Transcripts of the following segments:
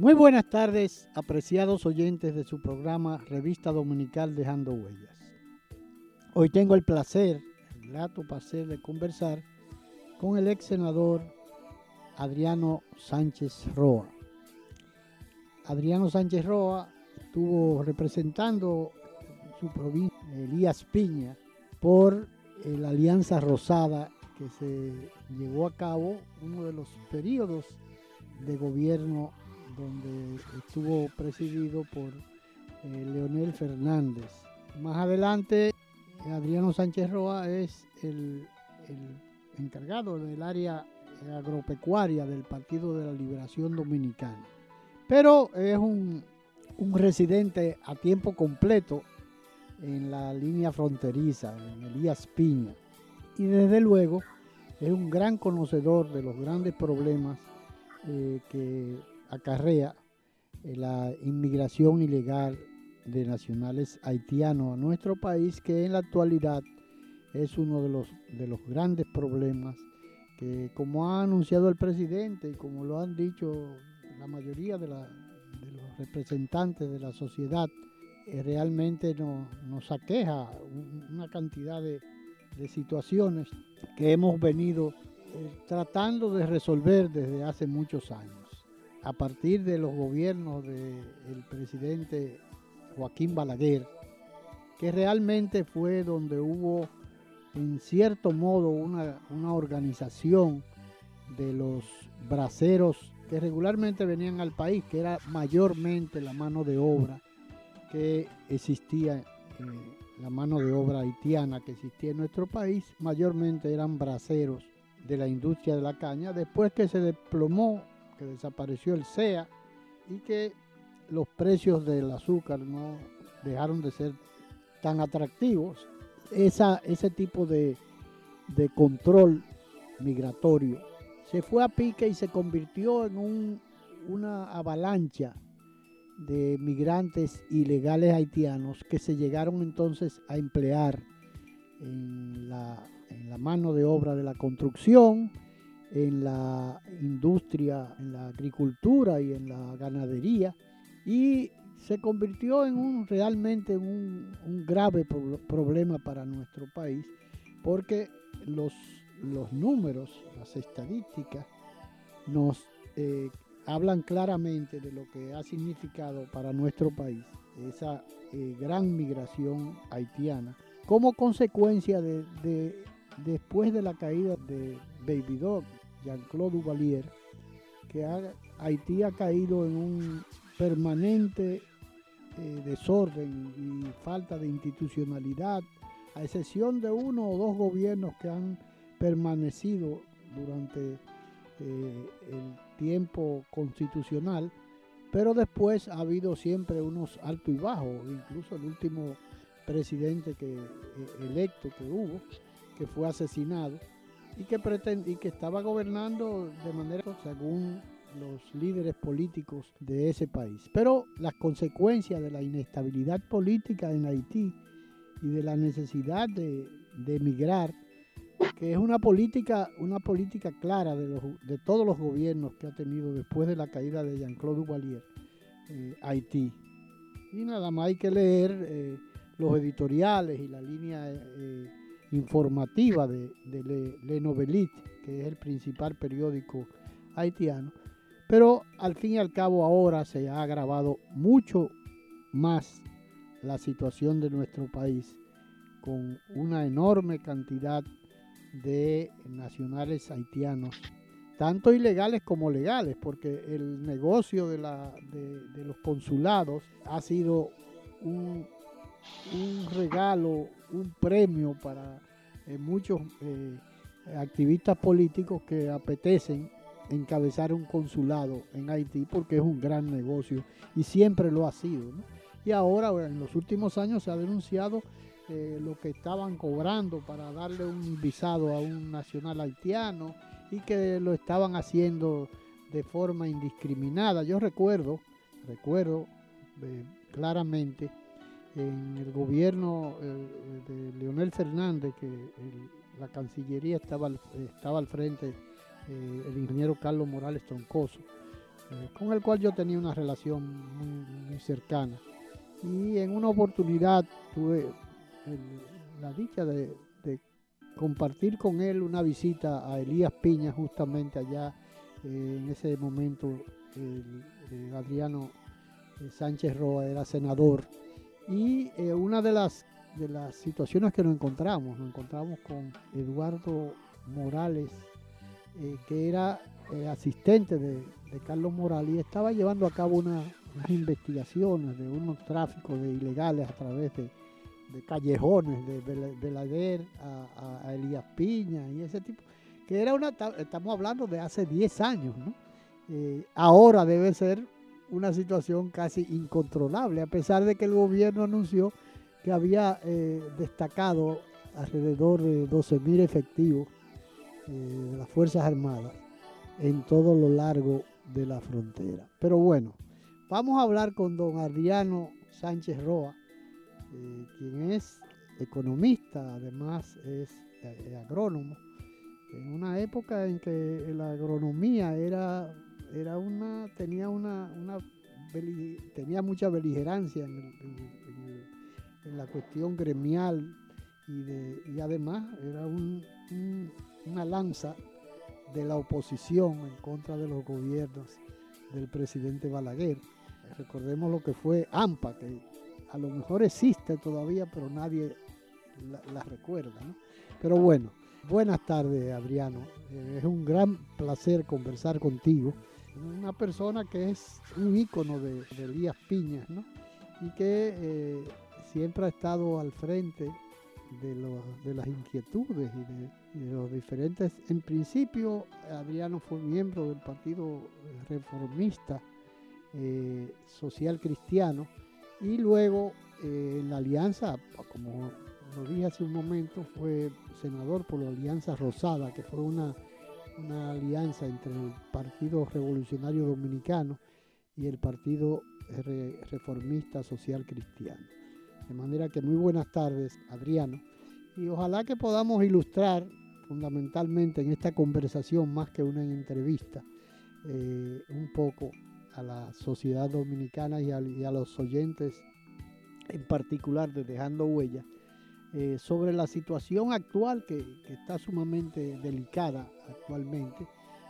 Muy buenas tardes, apreciados oyentes de su programa Revista Dominical Dejando Huellas. Hoy tengo el placer, el grato placer de conversar con el ex senador Adriano Sánchez Roa. Adriano Sánchez Roa estuvo representando su provincia, Elías Piña, por la Alianza Rosada que se llevó a cabo uno de los periodos de gobierno donde estuvo presidido por eh, Leonel Fernández. Más adelante, Adriano Sánchez Roa es el, encargado del área agropecuaria del Partido de la Liberación Dominicana. Pero es un, un residente a tiempo completo en la línea fronteriza, en Elías Piña. Y desde luego es un gran conocedor de los grandes problemas eh, que acarrea eh, la inmigración ilegal de nacionales haitianos a nuestro país, que en la actualidad es uno de los, de los grandes problemas que, como ha anunciado el presidente y como lo han dicho la mayoría de, los representantes de la sociedad, eh, realmente nos aqueja una cantidad de, situaciones que hemos venido eh, tratando de resolver desde hace muchos años a partir de los gobiernos del presidente Joaquín Balaguer, que realmente fue donde hubo en cierto modo una, organización de los braceros que regularmente venían al país, que era mayormente la mano de obra que existía, eh, la mano de obra haitiana que existía en nuestro país, mayormente eran braceros de la industria de la caña, después que se desplomó que desapareció el SEA y que los precios del azúcar no dejaron de ser tan atractivos. Esa, ese tipo de, control migratorio se fue a pique y se convirtió en una avalancha de migrantes ilegales haitianos que se llegaron entonces a emplear en la mano de obra de la construcción, en la industria, en la agricultura y en la ganadería y se convirtió en un realmente un, grave problema para nuestro país porque los, los números, las estadísticas nos eh, hablan claramente de lo que ha significado para nuestro país esa eh, gran migración haitiana como consecuencia de, de después de la caída de Baby Dog Jean-Claude Duvalier, que Haití ha caído en un permanente eh, desorden y falta de institucionalidad, a excepción de uno o dos gobiernos que han permanecido durante eh, el tiempo constitucional, pero después ha habido siempre unos altos y bajos, incluso el último presidente que, eh, electo que hubo, que fue asesinado, y que, y que estaba gobernando de manera según los líderes políticos de ese país. Pero las consecuencias de la inestabilidad política en Haití y de la necesidad de, emigrar, que es una política, una política clara de, los, de todos los gobiernos que ha tenido después de la caída de Jean-Claude Duvalier, eh, Haití. Y nada más hay que leer eh, los editoriales y la línea eh, informativa de, Le, Novelite, que es el principal periódico haitiano. Pero al fin y al cabo ahora se ha agravado mucho más la situación de nuestro país con una enorme cantidad de nacionales haitianos, tanto ilegales como legales, porque el negocio de, los consulados ha sido un, regalo, un premio para eh, muchos eh, activistas políticos que apetecen encabezar un consulado en Haití porque es un gran negocio y siempre lo ha sido. Y ahora, en los últimos años, se ha denunciado eh, lo que estaban cobrando para darle un visado a un nacional haitiano y que lo estaban haciendo de forma indiscriminada. Yo recuerdo, recuerdo claramente en el gobierno eh, de Leonel Fernández, que la Cancillería estaba, estaba al frente, el ingeniero Carlos Morales Troncoso, con el cual yo tenía una relación muy cercana. Y en una oportunidad tuve la dicha de, compartir con él una visita a Elías Piña, justamente allá eh, en ese momento Adriano eh, Sánchez Roa era senador. Y eh, una de las, de las situaciones que nos encontramos, nos encontramos con Eduardo Morales, que era asistente de, Carlos Morales y estaba llevando a cabo unas investigaciones de unos tráficos de ilegales a través de, de callejones, de Belaguer a, a, Elías Piña y ese tipo, que era una, estamos hablando de hace 10 años, ¿no? Eh, ahora debe ser una situación casi incontrolable, a pesar de que el gobierno anunció que había eh, destacado alrededor de 12.000 efectivos eh, de las Fuerzas Armadas en todo lo largo de la frontera. Pero bueno, vamos a hablar con don Adriano Sánchez Roa, eh, quien es economista, además es agrónomo, en una época en que la agronomía era, era una, tenía una, tenía mucha beligerancia en, la cuestión gremial y, además era una lanza de la oposición en contra de los gobiernos del presidente Balaguer. Recordemos lo que fue AMPA, que a lo mejor existe todavía, pero nadie la, recuerda. Pero bueno, buenas tardes, Adriano. Eh, es un gran placer conversar contigo. Una persona que es un ícono de, Elías Piñas, ¿no? Y que eh, siempre ha estado al frente de, las inquietudes y de, los diferentes. En principio, Adriano fue miembro del Partido Reformista eh, Social Cristiano y luego eh, la alianza, como lo dije hace un momento, fue senador por la Alianza Rosada, que fue una, alianza entre el Partido Revolucionario Dominicano y el Partido Reformista Social Cristiano. De manera que muy buenas tardes, Adriano, y ojalá que podamos ilustrar fundamentalmente en esta conversación, más que una entrevista, eh, un poco a la sociedad dominicana y a, los oyentes en particular de Dejando Huella, eh, sobre la situación actual que, está sumamente delicada actualmente,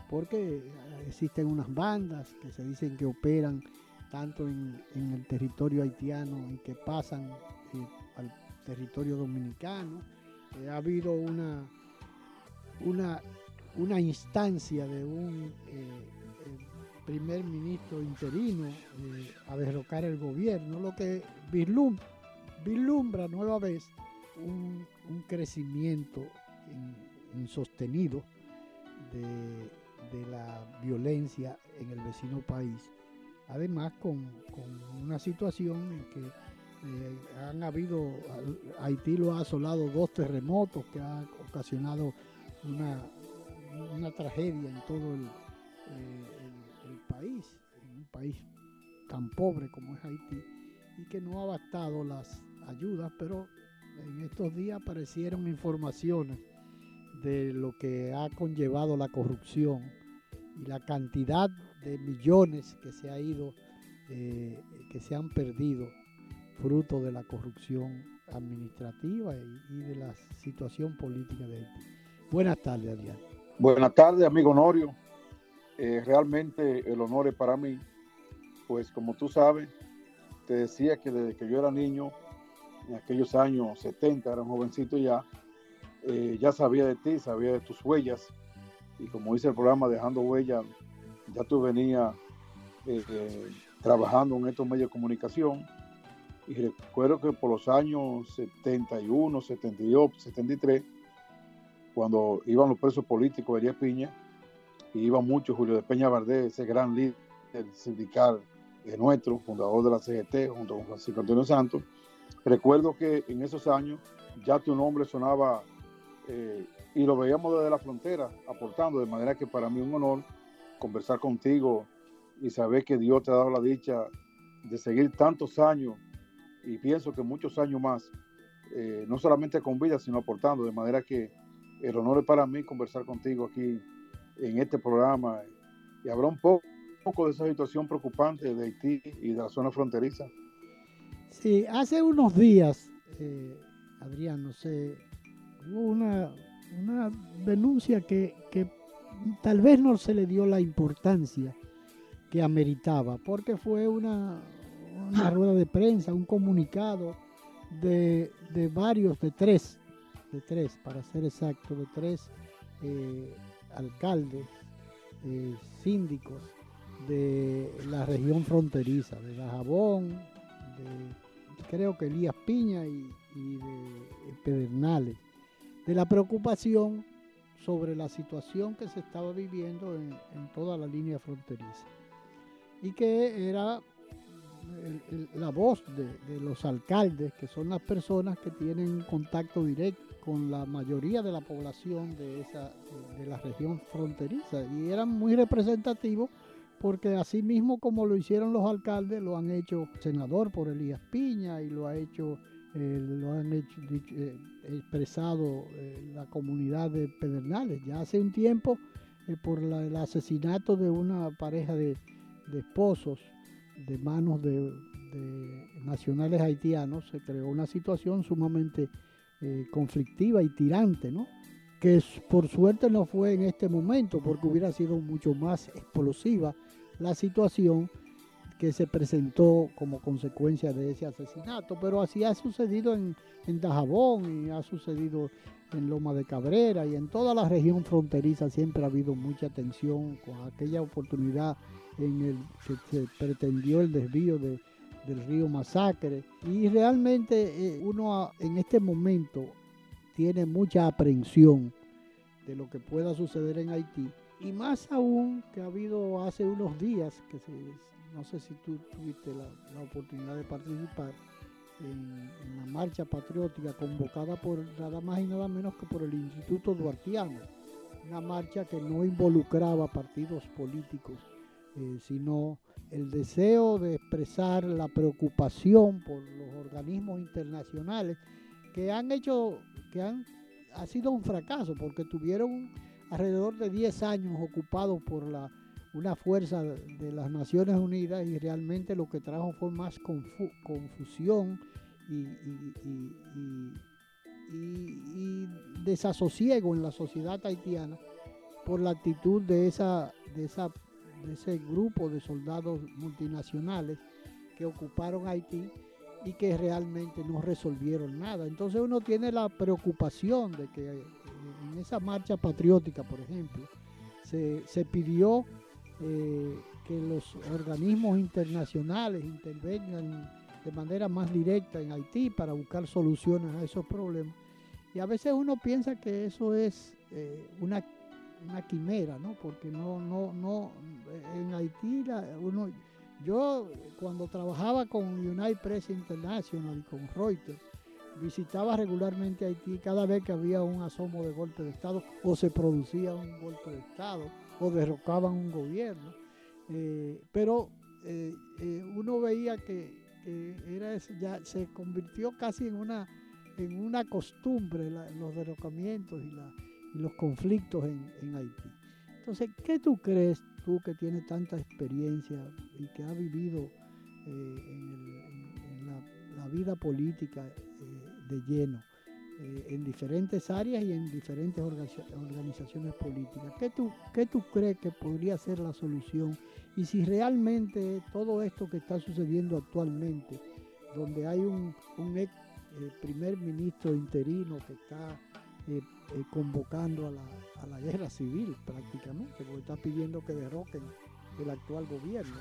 porque existen unas bandas que se dicen que operan tanto en, el territorio haitiano y que pasan eh, al territorio dominicano. Eh, ha habido una, una, una instancia de un primer ministro interino eh, a derrocar el gobierno, lo que vislumbra, nueva vez un, crecimiento insostenido de, la violencia en el vecino país. Además, con, una situación en que eh, han habido, Haití lo ha asolado dos terremotos que han ocasionado una, tragedia en todo el, eh, país, en un país tan pobre como es Haití, y que no ha bastado las ayudas, pero en estos días aparecieron informaciones de lo que ha conllevado la corrupción y la cantidad de millones que se ha ido, eh, que se han perdido fruto de la corrupción administrativa y, de la situación política de Haití. Buenas tardes, Adrián. Buenas tardes, amigo Norio. Eh, realmente el honor es para mí, pues como tú sabes, te decía que desde que yo era niño, en aquellos años 70, era un jovencito ya, eh, ya sabía de ti, sabía de tus huellas. Y como dice el programa Dejando Huellas, ya tú venías eh, trabajando en estos medios de comunicación. Y recuerdo que por los años 71, 72, 73, cuando iban los presos políticos de Elías Piña, y iba mucho Julio de Peña Valdés, ese gran líder sindical de nuestro, fundador de la CGT, junto con Francisco Antonio Santos. Recuerdo que en esos años ya tu nombre sonaba eh, y lo veíamos desde la frontera, aportando, de manera que para mí es un honor conversar contigo y saber que Dios te ha dado la dicha de seguir tantos años y pienso que muchos años más, eh, no solamente con vida, sino aportando, de manera que el honor es para mí conversar contigo aquí en este programa y habrá un poco, de esa situación preocupante de Haití y de la zona fronteriza. Sí, hace unos días, eh, Adrián, no sé, hubo una, una denuncia que, que tal vez no se le dio la importancia que ameritaba, porque fue una, una rueda de prensa, un comunicado de, de, varios, de tres, de tres, para ser exacto, de tres eh, alcaldes, eh, síndicos de la región fronteriza, de Dajabón, de creo que Elías Piña y, de Pedernales, de la preocupación sobre la situación que se estaba viviendo en, toda la línea fronteriza. Y que era la voz de, los alcaldes, que son las personas que tienen contacto directo con la mayoría de la población de, esa, de la región fronteriza. Y eran muy representativos porque así mismo como lo hicieron los alcaldes, lo han hecho senador por Elías Piña y lo ha hecho, eh, lo han hecho, eh, expresado eh, la comunidad de Pedernales. Ya hace un tiempo, por el asesinato de una pareja de, esposos de manos de, nacionales haitianos, se creó una situación sumamente conflictiva y tirante, ¿no? que por suerte no fue en este momento, porque hubiera sido mucho más explosiva la situación que se presentó como consecuencia de ese asesinato, pero así ha sucedido en, en Dajabón y ha sucedido en Loma de Cabrera y en toda la región fronteriza siempre ha habido mucha tensión con aquella oportunidad en el que se pretendió el desvío del río Masacre. Y realmente eh, uno en este momento tiene mucha aprehensión de lo que pueda suceder en Haití y más aún que ha habido hace unos días, que no sé si tú tuviste la, oportunidad de participar en, la marcha patriótica convocada por nada más y nada menos que por el Instituto Duartiano. Una marcha que no involucraba partidos políticos, eh, sino el deseo de expresar la preocupación por los organismos internacionales que han hecho, que han ha sido un fracaso porque tuvieron alrededor de 10 años ocupados por la, una fuerza de las Naciones Unidas y realmente lo que trajo fue más confusión y, desasosiego en la sociedad haitiana por la actitud de, esa, de, esa, de ese grupo de soldados multinacionales que ocuparon Haití y que realmente no resolvieron nada. Entonces uno tiene la preocupación de que en esa marcha patriótica, por ejemplo, se, pidió eh, que los organismos internacionales intervengan de manera más directa en Haití para buscar soluciones a esos problemas. Y a veces uno piensa que eso es eh, una, una, quimera, ¿no? Porque no, no, no, en Haití uno yo cuando trabajaba con United Press International y con Reuters, visitaba regularmente Haití cada vez que había un asomo de golpe de Estado o se producía un golpe de Estado o derrocaban un gobierno. Eh, pero eh, eh, uno veía que, era ya se convirtió casi en una, en una costumbre los derrocamientos y, los conflictos en Haití. Entonces, ¿qué tú crees, tú que tienes tanta experiencia y que has vivido en, la, vida política de lleno, eh, en diferentes áreas y en diferentes organizaciones políticas, ¿qué tú, ¿qué tú crees que podría ser la solución? Y si realmente todo esto que está sucediendo actualmente, donde hay un, ex primer ministro interino que está eh, eh, convocando a la, a la, guerra civil prácticamente, porque está pidiendo que derroquen el actual gobierno.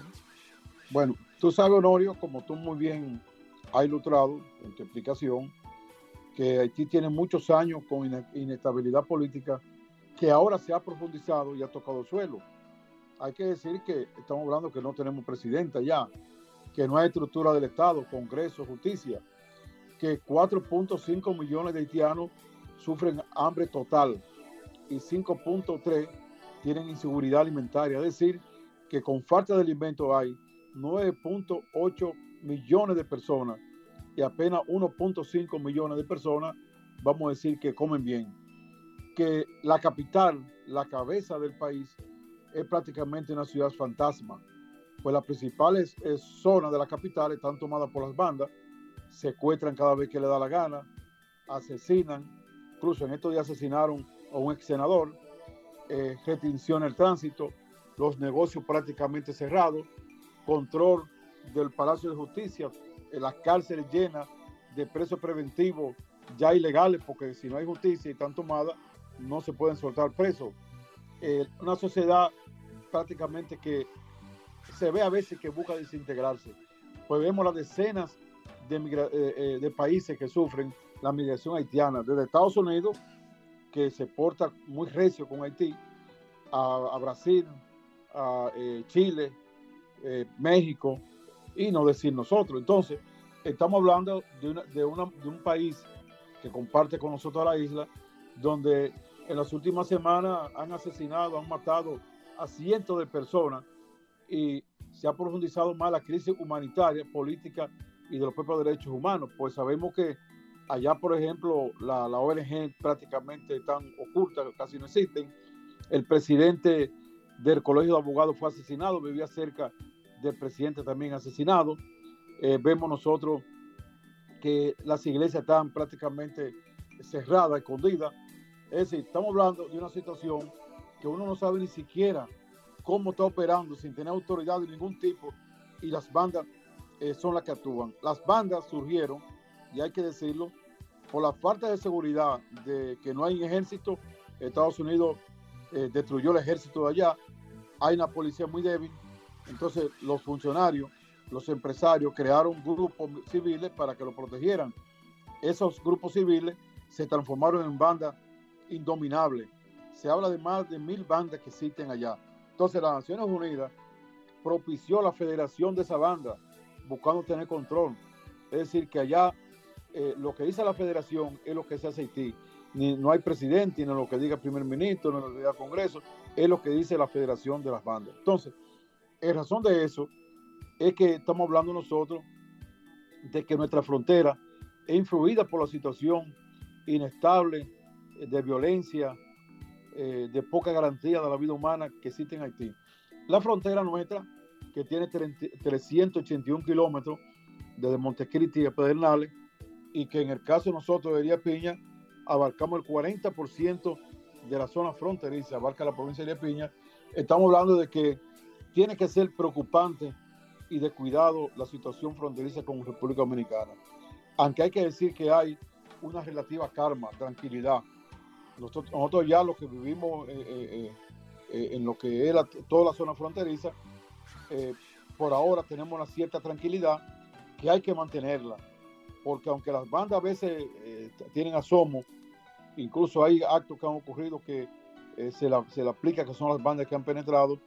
Bueno, tú sabes, Honorio, como tú muy bien has ilustrado en tu explicación, que Haití tiene muchos años con inestabilidad política que ahora se ha profundizado y ha tocado suelo. Hay que decir que estamos hablando que no tenemos presidenta ya, que no hay estructura del Estado, Congreso, justicia, que 4.5 millones de haitianos sufren hambre total y 5.3 tienen inseguridad alimentaria. Es decir, que con falta de alimentos hay 9.8 millones de personas y apenas 1.5 millones de personas, vamos a decir que comen bien. Que la capital, la cabeza del país, es prácticamente una ciudad fantasma pues las principales eh, zonas de la capital están tomadas por las bandas, secuestran cada vez que le da la gana, asesinan, incluso en estos días asesinaron a un ex senador, eh, restricción el tránsito, los negocios prácticamente cerrados, control del Palacio de Justicia, las cárceles llenas de presos preventivos ya ilegales, porque si no hay justicia y están tomadas, no se pueden soltar presos. Eh, una sociedad prácticamente que se ve a veces que busca desintegrarse. Pues vemos las decenas de, eh, eh, de países que sufren la migración haitiana, desde Estados Unidos, que se porta muy recio con Haití, a, Brasil, a Chile, México, y no decir nosotros. Entonces, estamos hablando de, un país que comparte con nosotros la isla, donde en las últimas semanas han asesinado, han matado a cientos de personas y se ha profundizado más la crisis humanitaria, política y de los propios derechos humanos. Pues sabemos que allá, por ejemplo, la, la ONG prácticamente están ocultas, casi no existen. El presidente del Colegio de Abogados fue asesinado, vivía cerca del presidente también asesinado. Eh, vemos nosotros que las iglesias están prácticamente cerradas, escondidas. Es decir, estamos hablando de una situación que uno no sabe ni siquiera cómo está operando sin tener autoridad de ningún tipo y las bandas eh, son las que actúan. Las bandas surgieron, y hay que decirlo, por la falta de seguridad de que no hay ejército. Estados Unidos eh, destruyó el ejército de allá, hay una policía muy débil, entonces los funcionarios, los empresarios crearon grupos civiles para que lo protegieran. Esos grupos civiles se transformaron en bandas indominables. Se habla de más de mil bandas que existen allá. Entonces las Naciones Unidas propició la federación de esa banda, buscando tener control. Es decir, que allá eh, lo que dice la federación es lo que se hace Haití. No hay presidente, ni lo que diga el primer ministro, ni lo que diga el Congreso, es lo que dice la federación de las bandas. Entonces, en razón de eso, es que estamos hablando nosotros de que nuestra frontera es influida por la situación inestable eh, de violencia, eh, de poca garantía de la vida humana que existe en Haití. La frontera nuestra, que tiene 381 kilómetros desde Montecristi a Pedernales, y que en el caso de nosotros de Elías Piña, abarcamos el 40% de la zona fronteriza, abarca la provincia de Elías Piña, estamos hablando de que tiene que ser preocupante y de cuidado la situación fronteriza con República Dominicana. Aunque hay que decir que hay una relativa calma, tranquilidad, nosotros, ya los que vivimos eh, eh, eh, en lo que era toda la zona fronteriza, por ahora tenemos una cierta tranquilidad que hay que mantenerla, porque aunque las bandas a veces tienen asomo, incluso hay actos que han ocurrido que se, la, se le aplica que son las bandas que han penetrado,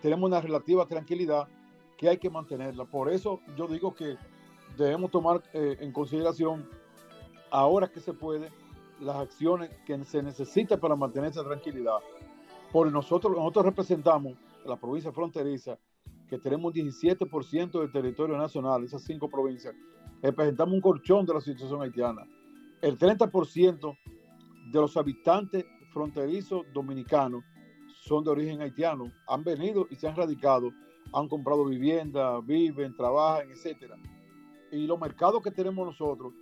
tenemos una relativa tranquilidad que hay que mantenerla. Por eso yo digo que debemos tomar en consideración ahora que se puede las acciones que se necesitan para mantener esa tranquilidad. Porque nosotros, nosotros representamos la provincia fronteriza, que tenemos 17% del territorio nacional, esas cinco provincias, representamos un colchón de la situación haitiana. El 30% de los habitantes fronterizos dominicanos son de origen haitiano, han venido y se han radicado, han comprado vivienda, viven, trabajan, etc. Y los mercados que tenemos nosotros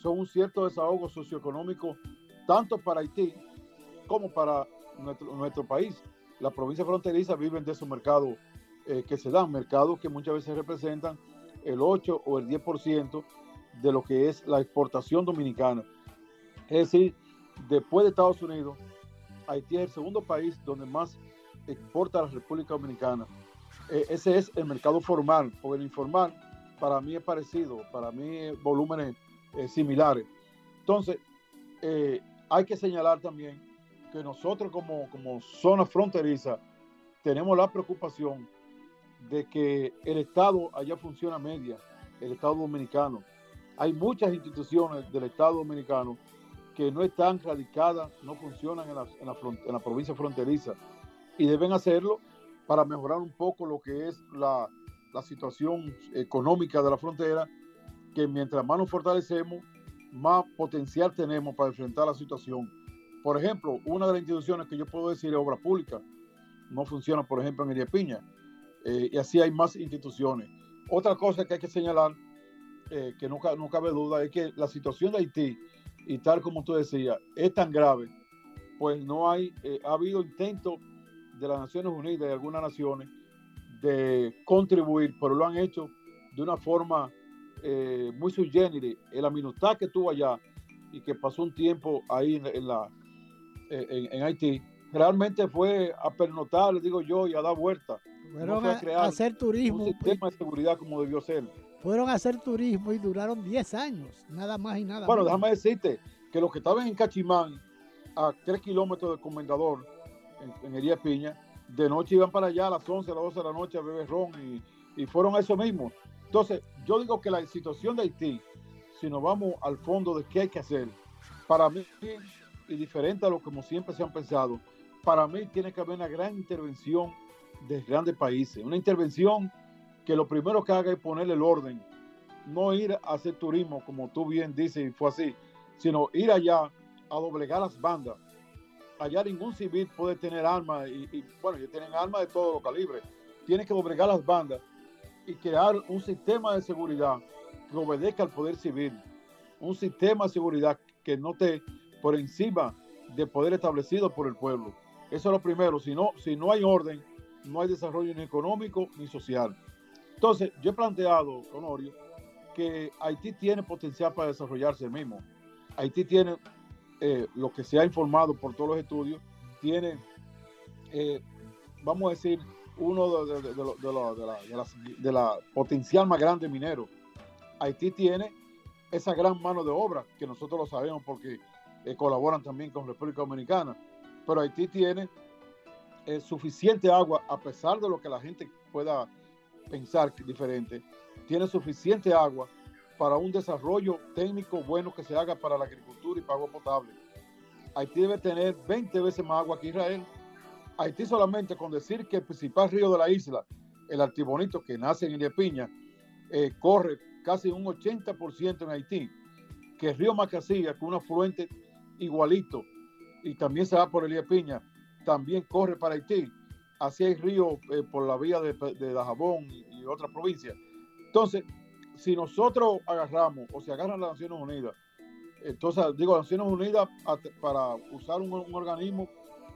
son un cierto desahogo socioeconómico tanto para Haití como para nuestro, país. La provincia fronteriza viven de esos mercados eh, que se dan, mercados que muchas veces representan el 8 o el 10% de lo que es la exportación dominicana. Es decir, después de Estados Unidos, Haití es el segundo país donde más exporta a la República Dominicana. Eh, ese es el mercado formal, porque el informal para mí es parecido, para mí volúmenes eh, similares. Entonces, eh, hay que señalar también que nosotros como, como zona fronteriza tenemos la preocupación de que el Estado allá funciona media, el Estado dominicano. Hay muchas instituciones del Estado dominicano que no están radicadas, no funcionan en la, en la, en la provincia fronteriza y deben hacerlo para mejorar un poco lo que es la, situación económica de la frontera, que mientras más nos fortalecemos, más potencial tenemos para enfrentar la situación. Por ejemplo, una de las instituciones que yo puedo decir es obra pública, no funciona, por ejemplo, en Iriapiña, eh, y así hay más instituciones. Otra cosa que hay que señalar, eh, que no, no cabe duda, es que la situación de Haití, y tal como tú decías, es tan grave, pues no hay, eh, ha habido intentos de las Naciones Unidas y de algunas naciones de contribuir, pero lo han hecho de una forma eh, muy sui generis. El aminutá que tuvo allá y que pasó un tiempo ahí en, en la, en, en, Haití, realmente fue a pernotar, digo yo, y a dar vuelta. Fueron no a, a, hacer turismo. Un sistema de seguridad como debió ser. Fueron a hacer turismo y duraron 10 años, nada más y nada Bueno, más. déjame decirte que los que estaban en Cachimán, a 3 kilómetros del Comendador, en, en Hería Piña, de noche iban para allá a las 11, a las 12 de la noche a beber ron y, y fueron a eso mismo. Entonces, yo digo que la situación de Haití, si nos vamos al fondo de qué hay que hacer, para mí, y diferente a lo como siempre se han pensado, para mí tiene que haber una gran intervención de grandes países, una intervención que lo primero que haga es ponerle el orden, no ir a hacer turismo, como tú bien dices, y fue así, sino ir allá a doblegar las bandas. Allá ningún civil puede tener armas, y, bueno, ellos tienen armas de todo los calibres. Tiene que doblegar las bandas y crear un sistema de seguridad que obedezca al poder civil, un sistema de seguridad que no esté por encima del poder establecido por el pueblo. Eso es lo primero. Si no, si no hay orden, no hay desarrollo ni económico ni social. Entonces, yo he planteado, Honorio, que Haití tiene potencial para desarrollarse mismo. Haití tiene, eh, lo que se ha informado por todos los estudios, tiene, eh, vamos a decir, uno de, de, de, la, de, la, potencial más grande minero. Haití tiene esa gran mano de obra, que nosotros lo sabemos porque eh, colaboran también con República Dominicana, pero Haití tiene suficiente agua, a pesar de lo que la gente pueda pensar diferente, tiene suficiente agua para un desarrollo técnico bueno que se haga para la agricultura y para agua potable. Haití debe tener 20 veces más agua que Israel. Haití solamente con decir que el principal río de la isla, el Artibonito, que nace en Iliapiña, eh, corre casi un 80% en Haití, que el río Macasilla, con un afluente igualito, y también se va por Iliapiña, también corre para Haití. Así hay río eh, por la vía de, de Dajabón y, y otras provincias. Entonces, si nosotros agarramos o se agarran las Naciones Unidas, entonces digo las Naciones Unidas para usar un, un organismo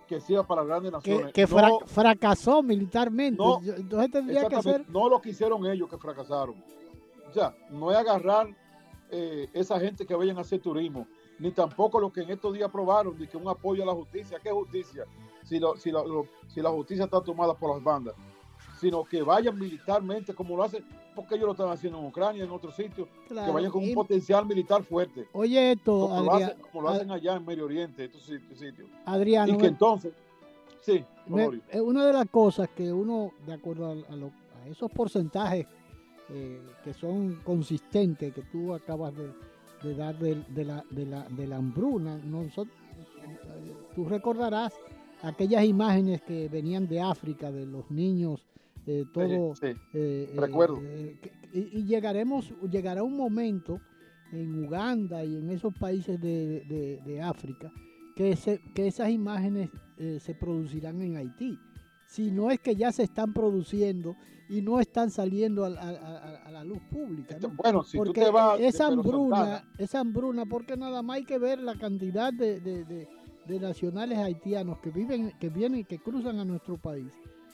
que sirva para grandes naciones. Que, que fra no, fracasó militarmente. No, entonces tendría que hacer. No lo que hicieron ellos que fracasaron. O sea, no es agarrar eh, esa gente que vayan a hacer turismo, ni tampoco lo que en estos días aprobaron de que un apoyo a la justicia. ¿Qué justicia? Si, lo, si, lo, si la justicia está tomada por las bandas sino que vayan militarmente como lo hacen, porque ellos lo están haciendo en Ucrania, en otros sitios, claro. que vayan con un potencial militar fuerte. Oye, esto, como, Adrián, lo, hacen, como lo hacen allá en Medio Oriente, estos sitios. Adrián. Y que entonces, sí, me, una de las cosas que uno, de acuerdo a, a, lo, a esos porcentajes eh, que son consistentes, que tú acabas de, de dar de, de, la, de, la, de la hambruna, nosotros, tú recordarás aquellas imágenes que venían de África, de los niños eh, todo. Sí, sí. Eh, Recuerdo. Eh, y, y, llegaremos, llegará un momento en Uganda y en esos países de, de, de África que, se, que esas imágenes se producirán en Haití. Si no es que ya se están produciendo y no están saliendo a, a, a la luz pública. ¿no? Bueno, si porque tú te vas esa hambruna, esa hambruna, porque nada más hay que ver la cantidad de, de, de nacionales haitianos que viven, que vienen, que cruzan a nuestro país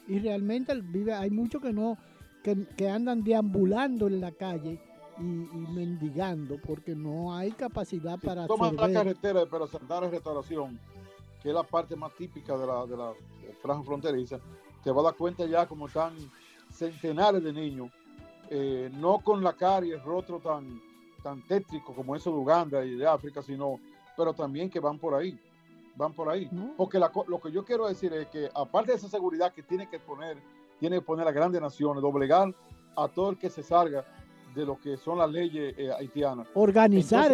y realmente vive, hay muchos que no, que, que, andan deambulando en la calle y, mendigando porque no hay capacidad para toma la carretera pero Santa Restauración que es la parte más típica de la, de la franja fronteriza te va a dar cuenta ya como están centenares de niños eh, no con la cara y el rostro tan tan tétrico como eso de Uganda y de África sino pero también que van por ahí van por ahí. Porque lo que yo quiero decir es que aparte de esa seguridad que tiene que poner tiene que poner a grandes naciones doblegar a todo el que se salga de lo que son las leyes eh, haitianas. Organizar,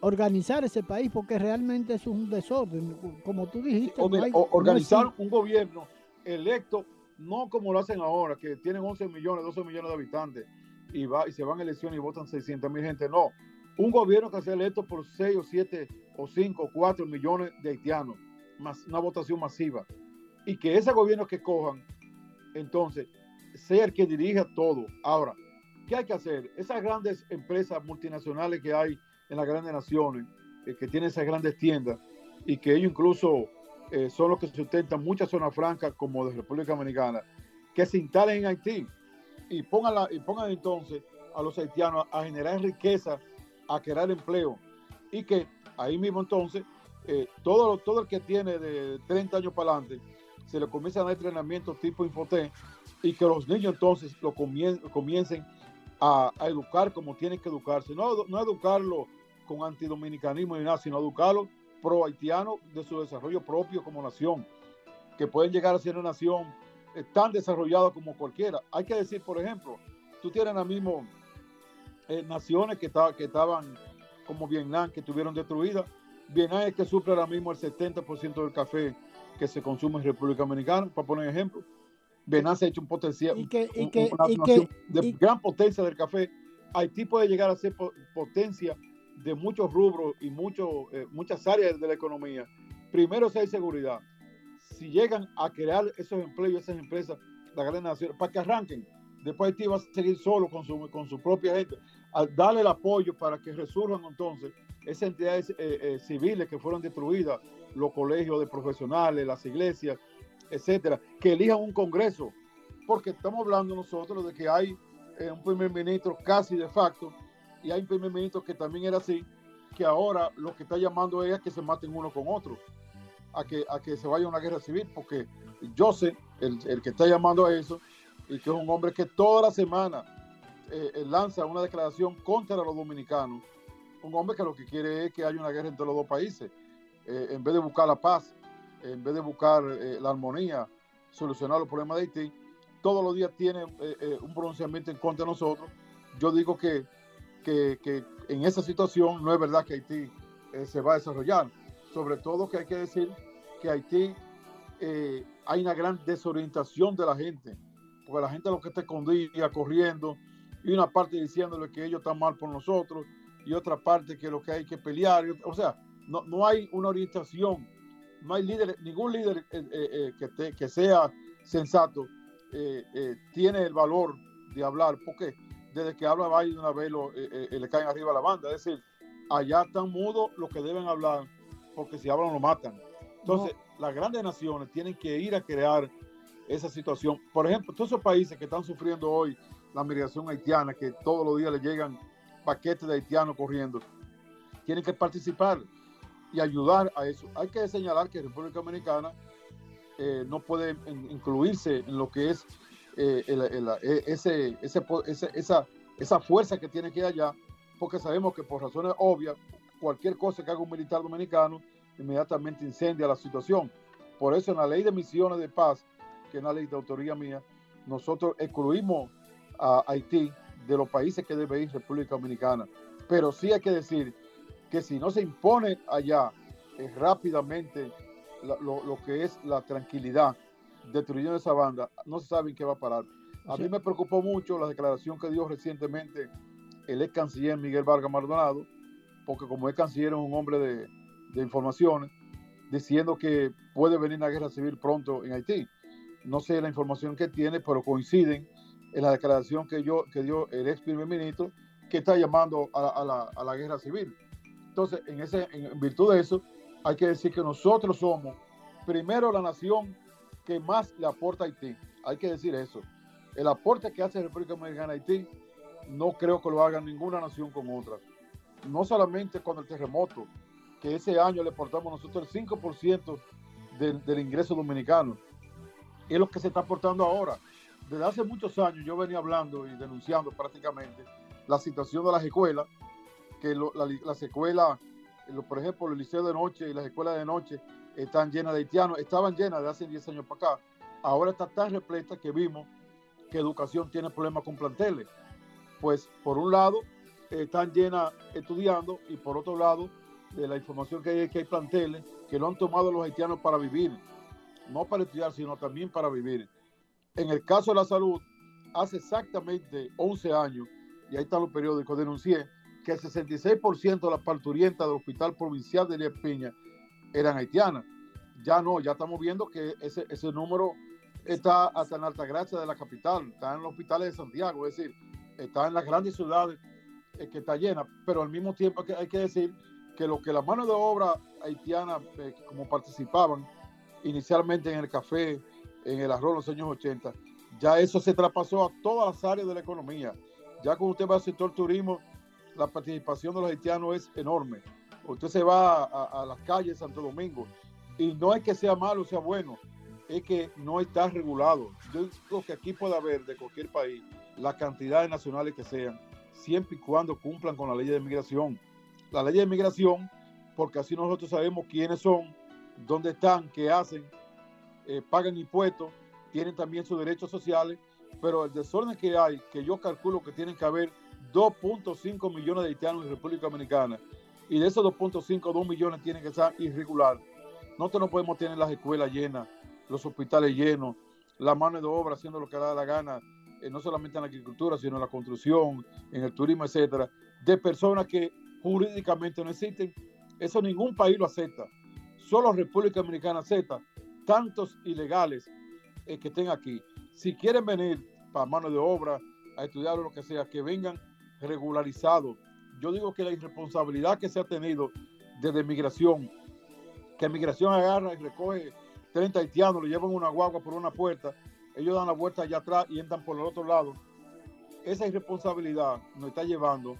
organizar ese país porque realmente es un desorden, como tú dijiste. organizar un gobierno electo, no como lo hacen ahora, que tienen 11 millones, 12 millones de habitantes y, va, y se van a elecciones y votan 600 mil gente. No, un gobierno que sea electo por 6 o 7 o 5 o 4 millones de haitianos, más una votación masiva. Y que ese gobierno que cojan, entonces, sea el que dirija todo. Ahora, ¿Qué hay que hacer? Esas grandes empresas multinacionales que hay en las grandes naciones, eh, que tienen esas grandes tiendas y que ellos incluso eh, son los que sustentan muchas zonas francas como de República Dominicana, que se instalen en Haití y pongan, la, y pongan entonces a los haitianos a generar riqueza, a crear empleo y que ahí mismo entonces eh, todo, todo el que tiene de 30 años para adelante se le comienza a dar entrenamiento tipo Infotec y que los niños entonces lo comiencen a, educar como tienen que educarse, no, no educarlo con antidominicanismo ni nada, sino educarlo pro haitiano de su desarrollo propio como nación, que pueden llegar a ser una nación eh, tan desarrollada como cualquiera. Hay que decir, por ejemplo, tú tienes ahora mismo eh, naciones que, que estaban como Vietnam, que estuvieron destruidas. Vietnam es que sufre ahora mismo el 70% del café que se consume en República Dominicana, para poner ejemplo. Se ha hecho un potencial, y que, de gran potencia del café. Haití puede llegar a ser potencia de muchos rubros y mucho, eh, muchas áreas de la economía. Primero, si hay seguridad. Si llegan a crear esos empleos, esas empresas, la gran nación, para que arranquen. Después Haití va a seguir solo con su, con su propia gente. Al darle el apoyo para que resurjan entonces esas entidades eh, eh, civiles que fueron destruidas, los colegios de profesionales, las iglesias, etcétera, que elijan un Congreso, porque estamos hablando nosotros de que hay eh, un primer ministro casi de facto y hay un primer ministro que también era así, que ahora lo que está llamando es a que se maten uno con otro, a que, a que se vaya a una guerra civil, porque Joseph, el, el que está llamando a eso, y que es un hombre que toda la semana eh, lanza una declaración contra los dominicanos, un hombre que lo que quiere es que haya una guerra entre los dos países, eh, en vez de buscar la paz en vez de buscar eh, la armonía, solucionar los problemas de Haití, todos los días tiene eh, eh, un pronunciamiento en contra de nosotros. Yo digo que, que, que en esa situación no es verdad que Haití se va a desarrollar. Sobre todo que hay que decir que Haití hay una gran desorientación de la gente, porque la gente lo que está escondida, corriendo, y una parte diciéndole que ellos están mal por nosotros, y otra parte que lo que hay que pelear. O sea, no, no hay una orientación no hay líder, ningún líder eh, eh, eh, que, sea sensato tiene el valor de hablar, porque desde que habla va de una vez le caen arriba a la banda. Es decir, allá están mudos los que deben hablar, porque si hablan lo matan. Entonces, las grandes naciones tienen que ir a crear esa situación. Por ejemplo, todos esos países que están sufriendo hoy la migración haitiana, que todos los días le llegan paquetes de haitianos corriendo, tienen que participar y ayudar a eso. Hay que señalar que República Dominicana eh, no puede incluirse en lo que es eh, e, ese, ese, esa, esa fuerza que tiene que ir allá, porque sabemos que por razones obvias, cualquier cosa que haga un militar dominicano inmediatamente incendia la situación. Por eso en la ley de misiones de paz, que es una ley de autoría mía, nosotros excluimos a Haití de los países que debe ir República Dominicana. Pero sí hay que decir que si no se impone allá eh, rápidamente lo, que es la tranquilidad, destruyendo esa banda, no se sabe en qué va a parar. A mí me preocupó mucho la declaración que dio recientemente el ex canciller Miguel Vargas Maldonado, porque como ex canciller es un hombre de, de informaciones, diciendo que puede venir una guerra civil pronto en Haití. No sé la información que tiene, pero coinciden en la declaración que, yo, que dio el ex primer ministro, que está llamando a, la, a la guerra civil. Entonces, en, ese, en virtud de eso, hay que decir que nosotros somos, primero, la nación que más le aporta a Haití. Hay que decir eso. El aporte que hace República Dominicana a Haití no creo que lo haga ninguna nación con otra. No solamente con el terremoto, que ese año le portamos nosotros el 5% del, del ingreso dominicano. Es lo que se está aportando ahora. Desde hace muchos años yo venía hablando y denunciando prácticamente la situación de las escuelas, que las escuelas, por ejemplo, el liceo de noche y las escuelas de noche están llenas de haitianos, estaban llenas de hace 10 años para acá. Ahora está tan repleta que vimos que educación tiene problemas con planteles. Pues por un lado están llenas estudiando y por otro lado de la información que hay que hay planteles que lo han tomado los haitianos para vivir, no para estudiar, sino también para vivir. En el caso de la salud, hace exactamente 11 años, y ahí están los periódicos, denuncié que el 66% de las parturientas del Hospital Provincial de Elías eran haitianas. Ya no, ya estamos viendo que ese, ese número está hasta en Altagracia de la capital, está en los hospitales de Santiago, es decir, está en las grandes ciudades eh, que está llena, pero al mismo tiempo hay que decir que lo que la mano de obra haitiana, eh, como participaban inicialmente en el café, en el arroz en los años 80, ya eso se traspasó a todas las áreas de la economía. Ya cuando usted va al sector turismo, la participación de los haitianos es enorme. Usted se va a, las calles de Santo Domingo y no es que sea malo o sea bueno, es que no está regulado. Yo digo que aquí puede haber de cualquier país la cantidad de nacionales que sean, siempre y cuando cumplan con la ley de migración la ley de migración, porque así nosotros sabemos quiénes son, dónde están, qué hacen, eh, pagan impuestos, tienen también sus derechos sociales, pero el desorden que hay, que yo calculo que tienen que haber 2.5 millones de haitianos en República Dominicana, y de esos 2.5, 2 millones tienen que estar irregular. Nosotros no podemos tener las escuelas llenas, los hospitales llenos, la mano de obra haciendo lo que da la gana, eh, no solamente en la agricultura, sino en la construcción, en el turismo, etcétera, de personas que jurídicamente no existen. Eso ningún país lo acepta. Solo República Dominicana acepta tantos ilegales eh, que estén aquí. Si quieren venir para mano de obra, a estudiar o lo que sea, que vengan regularizados. Yo digo que la irresponsabilidad que se ha tenido desde migración, que migración agarra y recoge 30 haitianos, le llevan una guagua por una puerta, ellos dan la vuelta allá atrás y entran por el otro lado. Esa irresponsabilidad nos está llevando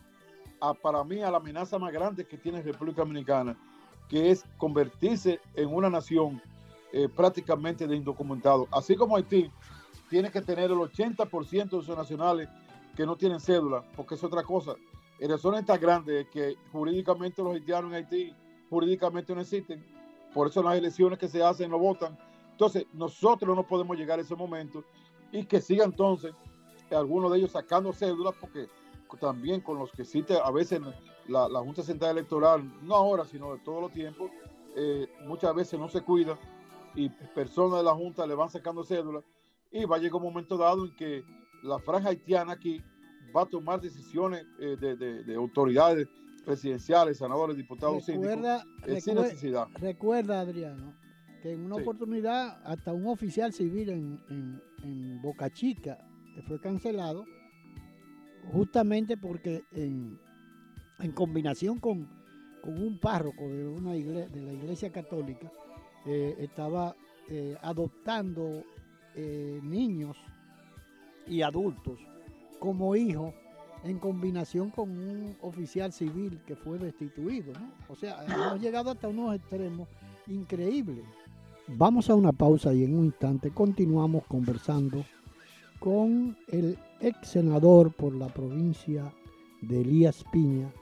para mí a la amenaza más grande que tiene República Dominicana, que es convertirse en una nación eh, prácticamente de indocumentados. Así como Haití tiene que tener el 80% de sus nacionales que no tienen cédula, porque es otra cosa. El razón es tan grande que jurídicamente los haitianos en Haití jurídicamente no existen. Por eso las elecciones que se hacen no votan. Entonces, nosotros no podemos llegar a ese momento y que siga entonces algunos de ellos sacando cédulas porque también con los que cite a veces la, Junta Central Electoral, no ahora, sino de todos los tiempos, eh, muchas veces no se cuida y personas de la Junta le van sacando cédulas y va a llegar un momento dado en que la franja haitiana aquí va a tomar decisiones eh, de, autoridades presidenciales, senadores, diputados, recuerda, sin necesidad. Recuerda, Adriano, que en una oportunidad hasta un oficial civil en, en, en Boca Chica fue cancelado justamente porque en, combinación con, un párroco de, una iglesia, de la iglesia católica, eh, estaba eh, adoptando eh, niños y adultos como hijos en combinación con un oficial civil que fue destituido. O sea, hemos llegado hasta unos extremos increíbles. Vamos a una pausa y en un instante continuamos conversando con el ex senador por la provincia de Elías Piña,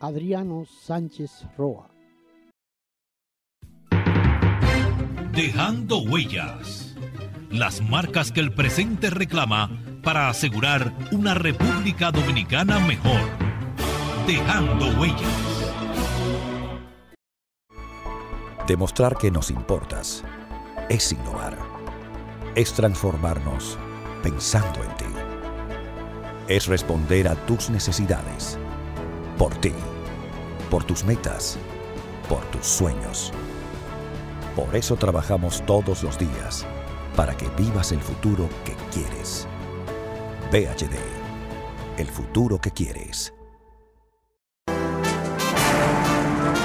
Adriano Sánchez Roa. Dejando huellas. Las marcas que el presente reclama para asegurar una República Dominicana mejor. Dejando huellas. Demostrar que nos importas es innovar. Es transformarnos pensando en ti. Es responder a tus necesidades. Por ti. Por tus metas. Por tus sueños. Por eso trabajamos todos los días. Para que vivas el futuro que quieres. VHD. El futuro que quieres.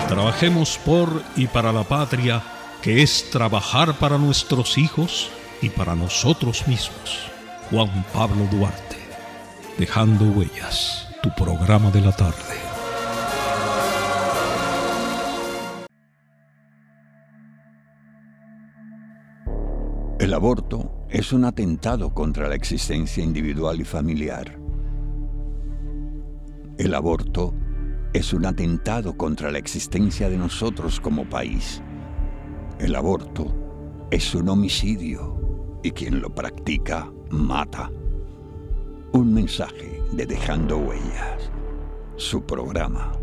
Trabajemos por y para la patria, que es trabajar para nuestros hijos y para nosotros mismos. Juan Pablo Duarte. Dejando Huellas, tu programa de la tarde. El aborto es un atentado contra la existencia individual y familiar. El aborto es un atentado contra la existencia de nosotros como país. El aborto es un homicidio y quien lo practica mata. Un mensaje de Dejando Huellas, su programa.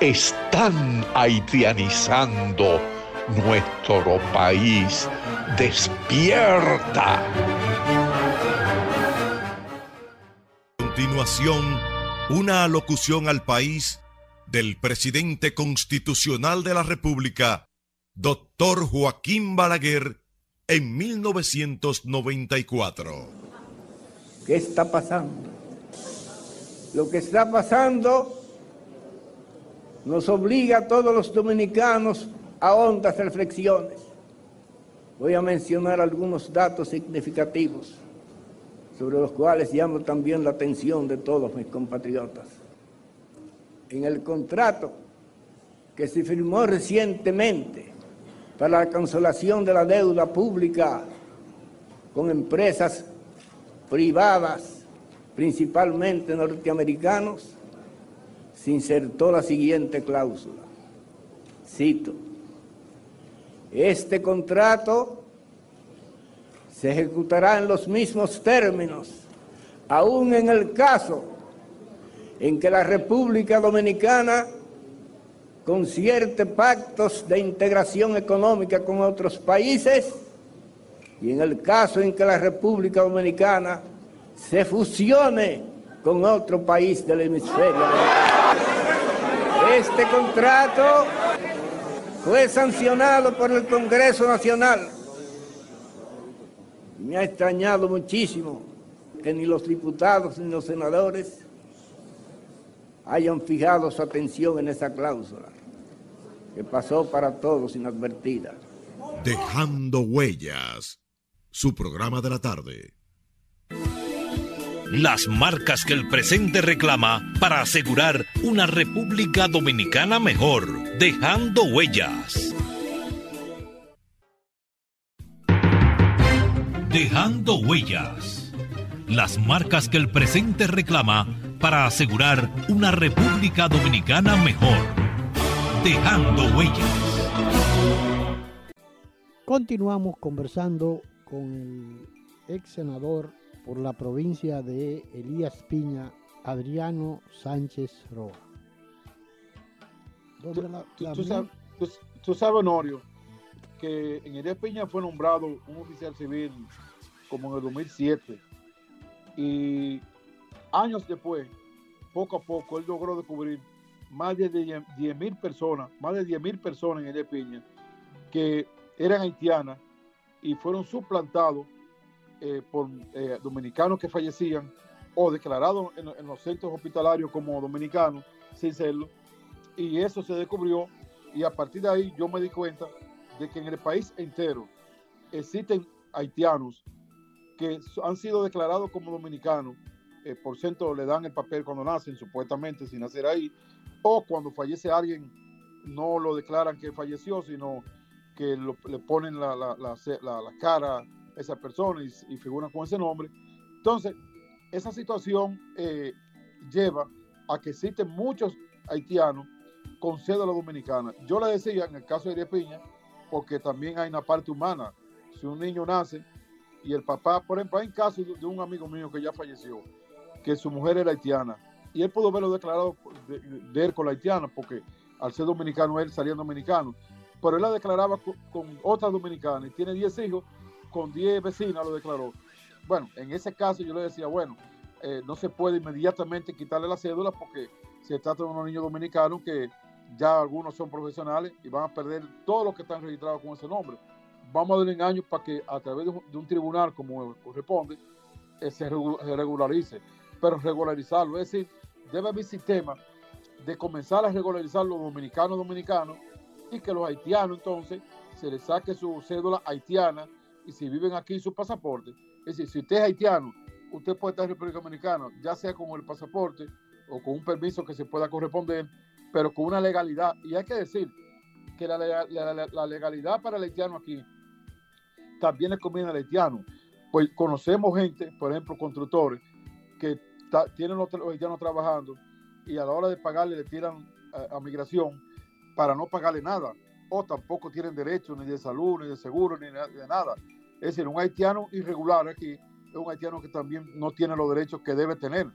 Están haitianizando nuestro país. Despierta. A continuación, una alocución al país del presidente constitucional de la República, doctor Joaquín Balaguer, en 1994. ¿Qué está pasando? Lo que está pasando nos obliga a todos los dominicanos a hondas reflexiones. Voy a mencionar algunos datos significativos sobre los cuales llamo también la atención de todos mis compatriotas. En el contrato que se firmó recientemente para la cancelación de la deuda pública con empresas privadas, principalmente norteamericanos, se insertó la siguiente cláusula. Cito, este contrato se ejecutará en los mismos términos, aún en el caso en que la República Dominicana concierte pactos de integración económica con otros países y en el caso en que la República Dominicana se fusione con otro país del hemisferio. Este contrato fue sancionado por el Congreso Nacional. Me ha extrañado muchísimo que ni los diputados ni los senadores hayan fijado su atención en esa cláusula, que pasó para todos inadvertida. Dejando huellas, su programa de la tarde las marcas que el presente reclama para asegurar una República Dominicana mejor, dejando huellas. Dejando huellas. Las marcas que el presente reclama para asegurar una República Dominicana mejor, dejando huellas. Continuamos conversando con el ex senador por la provincia de Elías Piña, Adriano Sánchez Roa. Tú, sabes, Honorio, que en Elías Piña fue nombrado un oficial civil como en el 2007 y años después, poco a poco, él logró descubrir más de 10 mil personas, más de 10 mil personas en Elías Piña que eran haitianas y fueron suplantados eh, por eh, dominicanos que fallecían o declarados en, los centros hospitalarios como dominicanos sin serlo. Y eso se descubrió y a partir de ahí yo me di cuenta de que en el país entero existen haitianos que han sido declarados como dominicanos, eh, por ciento le dan el papel cuando nacen, supuestamente sin nacer ahí, o cuando fallece alguien no lo declaran que falleció, sino que le ponen la, la, la cara esa persona y, y figuran con ese nombre. Entonces, esa situación eh, lleva a que existen muchos haitianos con cédula dominicana. Yo le decía en el caso de Piña, porque también hay una parte humana. Si un niño nace y el papá, por ejemplo, hay un caso de un amigo mío que ya falleció, que su mujer era haitiana, y él pudo verlo declarado de, él con la haitiana, porque al ser dominicano él salía dominicano, pero él la declaraba con, con otra dominicana y tiene 10 hijos, con 10 vecinas lo declaró. Bueno, en ese caso yo le decía, bueno, eh, no se puede inmediatamente quitarle la cédula porque se trata de unos niños dominicanos que ya algunos son profesionales y van a perder todo lo que están registrados con ese nombre. Vamos a darle engaño para que a través de un, tribunal, como corresponde, eh, se regularice. Pero regularizarlo, es decir, debe haber sistema de comenzar a regularizar los dominicanos dominicanos y que los haitianos entonces se les saque su cédula haitiana y si viven aquí su pasaporte. Es decir, si usted es haitiano usted puede estar en República Dominicana, ya sea con el pasaporte o con un permiso que se pueda corresponder, pero con una legalidad. Y hay que decir que la, legalidad para el haitiano aquí también es conviene al haitiano. Pues conocemos gente, por ejemplo, constructores, que tienen los, haitianos trabajando y a la hora de pagarle le tiran a, migración para no pagarle nada. O tampoco tienen derecho ni de salud, ni de seguro, ni de nada. Es decir, un haitiano irregular aquí es un haitiano que también no tiene los derechos que debe tener.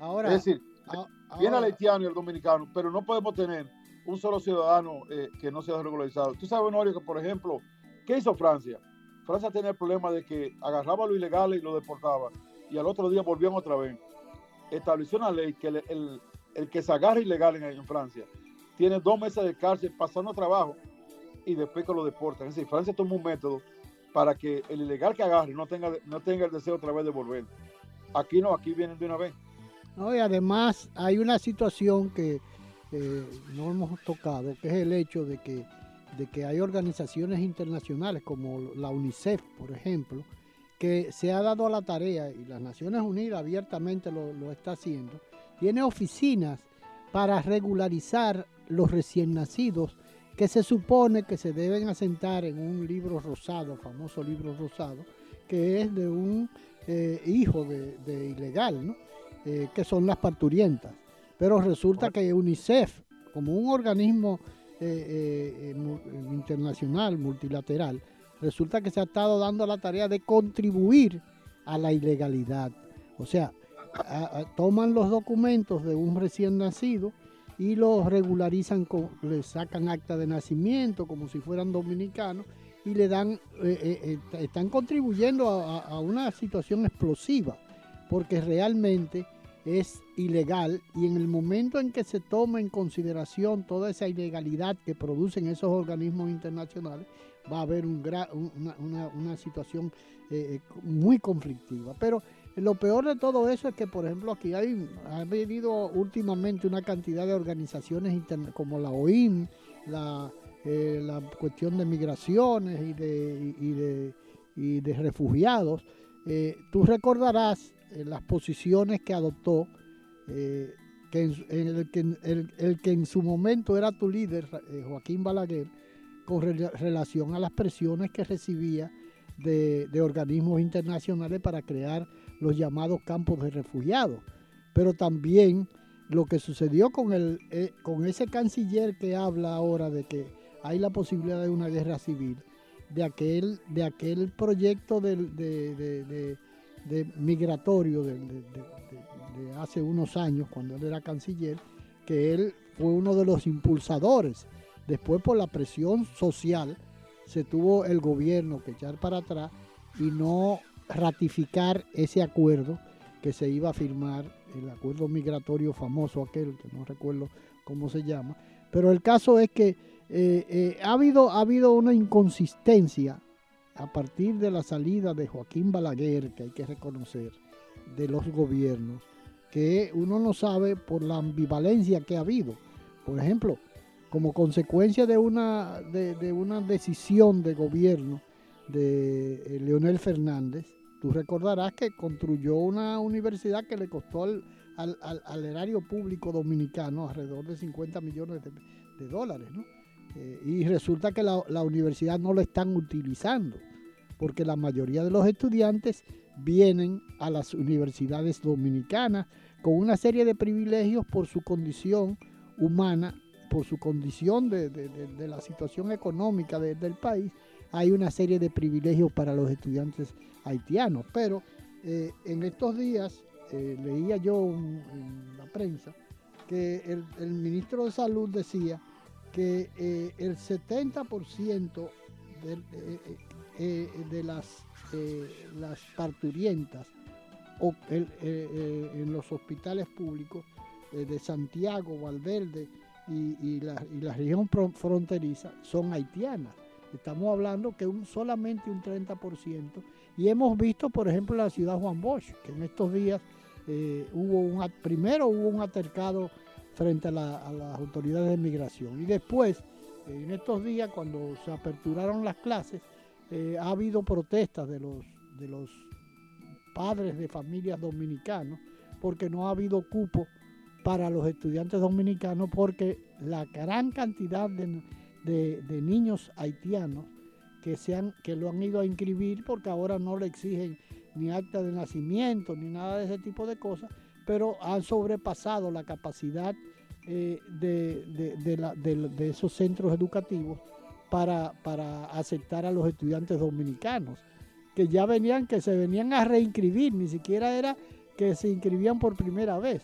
Ahora, es decir, viene el haitiano y el dominicano, pero no podemos tener un solo ciudadano eh, que no sea regularizado. Tú sabes, Norio, que por ejemplo, ¿qué hizo Francia? Francia tenía el problema de que agarraba a lo ilegal y lo deportaba, y al otro día volvían otra vez. Estableció una ley que el, el, que se agarra ilegal en, en, Francia tiene dos meses de cárcel pasando trabajo y después que lo deportan. Es decir, Francia tomó un método para que el ilegal que agarre no tenga, no tenga el deseo otra vez de volver. Aquí no, aquí vienen de una vez. No, y además hay una situación que eh, no hemos tocado, que es el hecho de que, de que hay organizaciones internacionales como la UNICEF, por ejemplo, que se ha dado a la tarea, y las Naciones Unidas abiertamente lo, lo está haciendo, tiene oficinas para regularizar los recién nacidos que se supone que se deben asentar en un libro rosado, famoso libro rosado, que es de un eh, hijo de, ilegal, ¿no? Eh, que son las parturientas. Pero resulta que UNICEF, como un organismo eh, internacional, multilateral, resulta que se ha estado dando la tarea de contribuir a la ilegalidad. O sea, toman los documentos de un recién nacido, y los regularizan, le sacan acta de nacimiento como si fueran dominicanos y le dan, eh, eh, eh, están contribuyendo a, una situación explosiva, porque realmente es ilegal y en el momento en que se toma en consideración toda esa ilegalidad que producen esos organismos internacionales, va a haber un una, situación muy conflictiva. Pero lo peor de todo eso es que, por ejemplo, aquí hay, ha venido últimamente una cantidad de organizaciones como la OIM, la, eh, la cuestión de migraciones y de, y de, refugiados. Eh, tú recordarás eh, las posiciones que adoptó que el, que, el, que en su momento era tu líder, Joaquín Balaguer, con relación a las presiones que recibía de, de organismos internacionales para crear los llamados campos de refugiados. Pero también lo que sucedió con, el, eh, con ese canciller que habla ahora de que hay la posibilidad de una guerra civil, de aquel, de aquel proyecto de, migratorio de, hace unos años, cuando él era canciller, que él fue uno de los impulsadores. Después por la presión social se tuvo el gobierno que echar para atrás y no ratificar ese acuerdo que se iba a firmar, el acuerdo migratorio famoso aquel, que no recuerdo cómo se llama. Pero el caso es que eh, eh, ha, habido, ha habido una inconsistencia a partir de la salida de Joaquín Balaguer, que hay que reconocer, de los gobiernos, que uno no sabe por la ambivalencia que ha habido. Por ejemplo, como consecuencia de una, de una decisión de gobierno de eh, Leonel Fernández, Tú recordarás que construyó una universidad que le costó al, erario público dominicano alrededor de 50 millones de, dólares, ¿no? Eh, y resulta que la, universidad no lo están utilizando. porque la mayoría de los estudiantes vienen a las universidades dominicanas con una serie de privilegios por su condición humana, por su condición de, la situación económica del país, hay una serie de privilegios para los estudiantes haitianos. Pero eh, en estos días eh, leía yo en la prensa que el, ministro de Salud decía que eh, el 70% de, de las, parturientas en los hospitales públicos de Santiago, Valverde y, la, y la región fronteriza son haitianas. Estamos hablando que un, solamente un 30%. Y hemos visto, por ejemplo, en la ciudad Juan Bosch, que en estos días eh, hubo un, primero hubo un altercado frente a, las autoridades de migración. Y después, en estos días, cuando se aperturaron las clases, eh, ha habido protestas de los, de los padres de familias dominicanos porque no ha habido cupo para los estudiantes dominicanos porque la gran cantidad de de, niños haitianos que, se han, que lo han ido a inscribir porque ahora no le exigen ni acta de nacimiento ni nada de ese tipo de cosas, pero han sobrepasado la capacidad eh, de, esos centros educativos para, para, aceptar a los estudiantes dominicanos, que ya venían, que se venían a reinscribir, ni siquiera era que se inscribían por primera vez,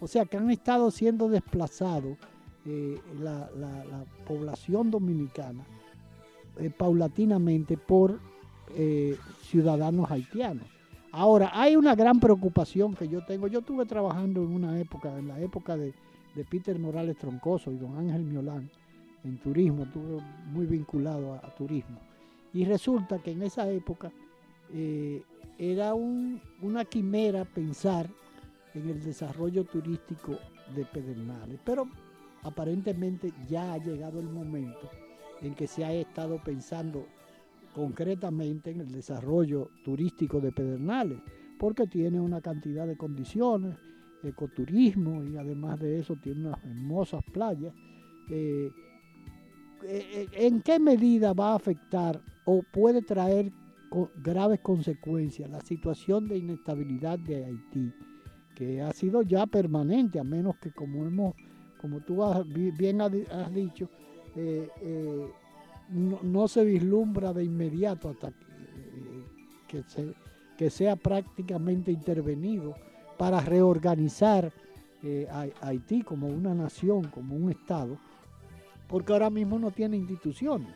O sea, que han estado siendo desplazados eh, la, población dominicana eh, paulatinamente por eh, ciudadanos haitianos. Ahora, hay una gran preocupación que yo tengo. Yo estuve trabajando en una época, en la época de, Peter Morales Troncoso y don Ángel Miolán, en turismo, estuve muy vinculado a, turismo. Y resulta que en esa época era una quimera pensar en el desarrollo turístico de Pedernales. Pero aparentemente ya ha llegado el momento en que se ha estado pensando concretamente en el desarrollo turístico de Pedernales, porque tiene una cantidad de condiciones, ecoturismo y además de eso tiene unas hermosas playas. Eh, eh, ¿En qué medida va a afectar o puede traer graves consecuencias la situación de inestabilidad de Haití, que ha sido ya permanente, a menos que como hemos como tú bien has dicho, eh, eh, no, se vislumbra de inmediato hasta que, que, sea prácticamente intervenido para reorganizar eh, a, Haití como una nación, como un Estado, porque ahora mismo no tiene instituciones.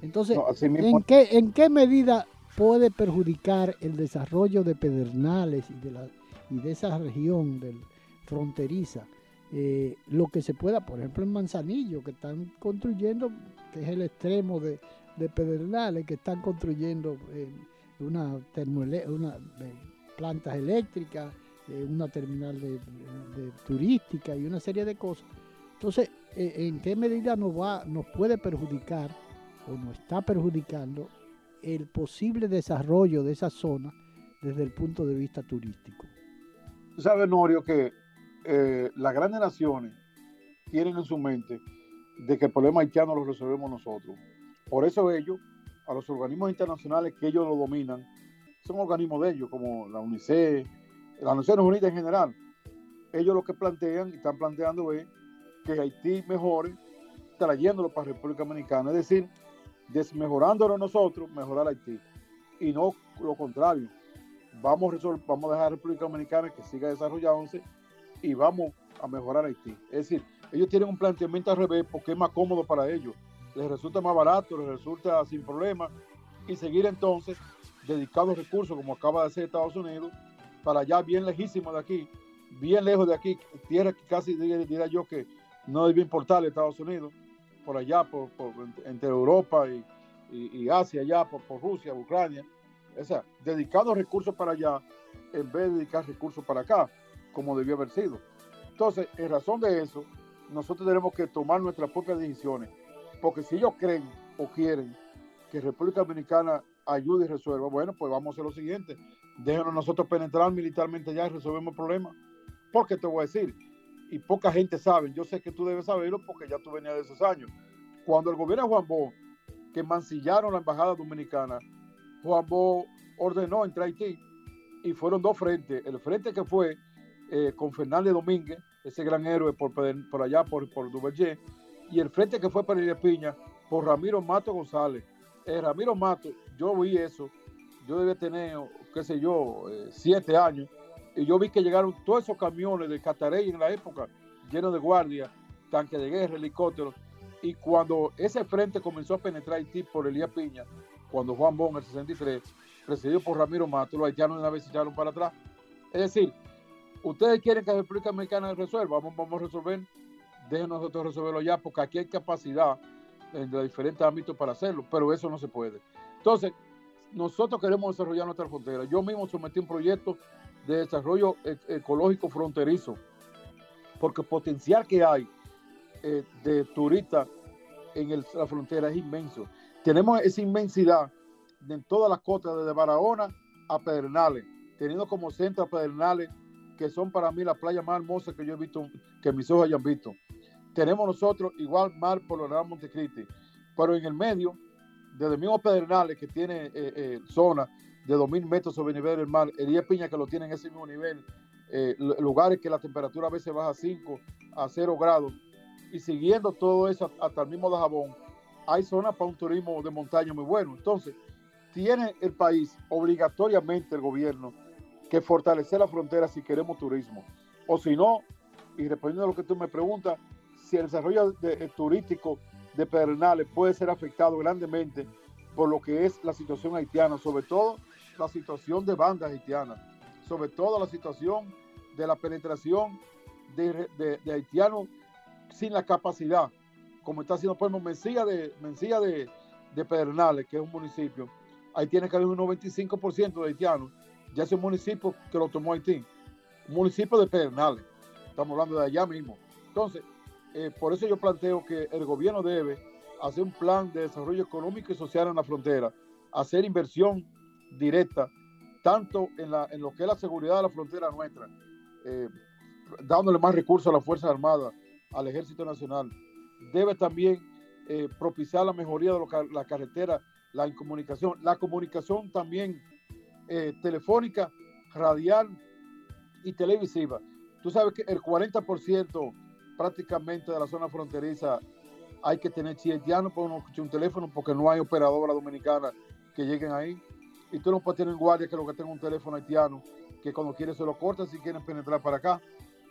Entonces, ¿en, qué, ¿en qué medida puede perjudicar el desarrollo de Pedernales y de, la, y de esa región del, fronteriza? Eh, lo que se pueda, por ejemplo en Manzanillo, que están construyendo, que es el extremo de, Pedernales, que están construyendo eh, una, una plantas eléctricas, una terminal de, turística y una serie de cosas. Entonces, ¿en qué medida nos, va, nos puede perjudicar o nos está perjudicando el posible desarrollo de esa zona desde el punto de vista turístico? Tú sabes, Norio, que eh, las grandes naciones tienen en su mente de que el problema haitiano lo resolvemos nosotros. Por eso ellos, a los organismos internacionales que ellos lo dominan, son organismos de ellos, como la UNICEF, las Naciones Unidas en general. Ellos lo que plantean y están planteando es que Haití mejore trayéndolo para República Dominicana, es decir, desmejorándolo nosotros, mejorar Haití. Y no lo contrario. Vamos a, vamos a dejar a República Dominicana que siga desarrollándose y vamos a mejorar Haití. Es decir, ellos tienen un planteamiento al revés porque es más cómodo para ellos. Les resulta más barato, les resulta sin problema y seguir entonces dedicando recursos como acaba de hacer Estados Unidos para allá bien lejísimo de aquí, bien lejos de aquí, tierra que casi diría, yo que no debe importarle Estados Unidos, por allá, por, entre Europa y, Asia, allá, por, por Rusia, Ucrania. O sea, dedicando recursos para allá en vez de dedicar recursos para acá como debió haber sido. Entonces, en razón de eso, nosotros tenemos que tomar nuestras propias decisiones, porque si ellos creen o quieren que República Dominicana ayude y resuelva, bueno, pues vamos a hacer lo siguiente, déjenos nosotros penetrar militarmente ya y resolvemos el problema. Porque te voy a decir, y poca gente sabe, yo sé que tú debes saberlo porque ya tú venías de esos años. Cuando el gobierno de Juan Bo, que mancillaron la embajada dominicana, Juan Bo ordenó entrar a Haití y fueron dos frentes. El frente que fue eh, con Fernández Domínguez, ese gran héroe por, por allá, por, por Duvergé, y el frente que fue para Iria Piña por Ramiro Mato González. Eh, Ramiro Mato, yo vi eso, yo debía tener, qué sé yo, eh, siete años, y yo vi que llegaron todos esos camiones de Catarey en la época, llenos de guardias, tanques de guerra, helicópteros, y cuando ese frente comenzó a penetrar Haití por Elías Piña, cuando Juan Bon, el 63, presidido por Ramiro Mato, los haitianos una vez se echaron para atrás. Es decir, ustedes quieren que la República Dominicana resuelva, vamos, a resolver, déjenos nosotros resolverlo ya, porque aquí hay capacidad en los diferentes ámbitos para hacerlo, pero eso no se puede. Entonces, nosotros queremos desarrollar nuestra frontera. Yo mismo sometí un proyecto de desarrollo e, ecológico fronterizo, porque el potencial que hay eh, de turistas en la frontera es inmenso. Tenemos esa inmensidad en todas las costas, desde Barahona a Pedernales, teniendo como centro a Pedernales, que son para mí las playas más hermosas que yo he visto, que mis ojos hayan visto. Tenemos nosotros igual mar por el Montecristi, pero en el medio, desde el mismo Pedernales, que tiene eh, eh, zona de 2.000 metros sobre el nivel del mar, Elías Piña, que lo tiene en ese mismo nivel, eh, lugares que la temperatura a veces baja a 5 a 0 grados, y siguiendo todo eso hasta el mismo de Jabón, hay zonas para un turismo de montaña muy bueno. Entonces, tiene el país obligatoriamente el gobierno que fortalecer la frontera si queremos turismo. O si no, y respondiendo a lo que tú me preguntas, si el desarrollo turístico de Pedernales puede ser afectado grandemente por lo que es la situación haitiana, sobre todo la situación de bandas haitianas, sobre todo la situación de la penetración de, de haitianos sin la capacidad, como está haciendo por Mencía de, Mencía de, de Pedernales, que es un municipio, ahí tiene que haber un 95% de haitianos. Ya es un municipio que lo tomó Haití, un municipio de Pedernales. Estamos hablando de allá mismo. Entonces, eh, por eso yo planteo que el gobierno debe hacer un plan de desarrollo económico y social en la frontera, hacer inversión directa, tanto en, la, en lo que es la seguridad de la frontera nuestra, eh, dándole más recursos a las Fuerzas Armadas, al Ejército Nacional. Debe también eh, propiciar la mejoría de la carretera, la comunicación, la comunicación también eh, telefónica, radial y televisiva. Tú sabes que el 40% prácticamente de la zona fronteriza hay que tener no podemos escuchar un teléfono porque no hay operadora dominicana que lleguen ahí. Y tú no puedes tener guardia que lo que tenga un teléfono haitiano que cuando quieres se lo corta si quieren penetrar para acá.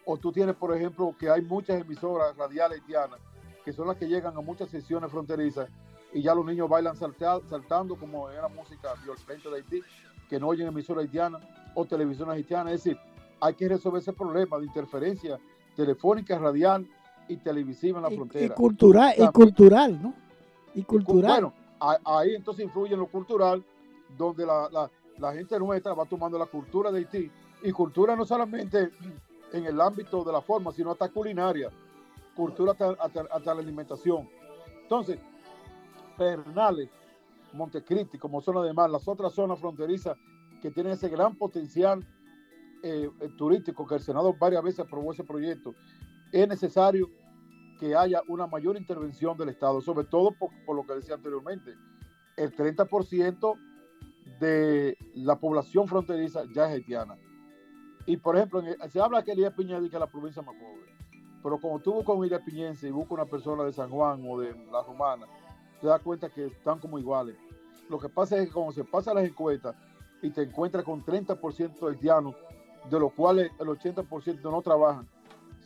O tú tienes, por ejemplo, que hay muchas emisoras radiales haitianas que son las que llegan a muchas sesiones fronterizas y ya los niños bailan saltando como era música violenta de Haití, que no oyen emisoras haitianas o televisión haitianas. Es decir, hay que resolver ese problema de interferencia telefónica, radial y televisiva en la frontera. Y cultural, y cultural, ¿no? Y cultural. Bueno, ahí entonces influye en lo cultural, donde la, la gente nuestra va tomando la cultura de Haití. Y cultura no solamente en el ámbito de la forma, sino hasta culinaria, cultura hasta, la alimentación. Entonces, Pernales, Montecristi, como son además las otras zonas fronterizas que tienen ese gran potencial eh, eh, turístico que el Senado varias veces aprobó ese proyecto, es necesario que haya una mayor intervención del Estado, sobre todo por, lo que decía anteriormente. El 30% de la población fronteriza ya es haitiana. Y por ejemplo, se habla que Elías Piña es la provincia más pobre. Pero como tú buscas un Piñense y buscas una persona de San Juan o de La Romana, te das cuenta que están como iguales. Lo que pasa es que cuando se pasa las encuestas y te encuentras con 30% de haitianos, de los cuales el 80% no trabajan,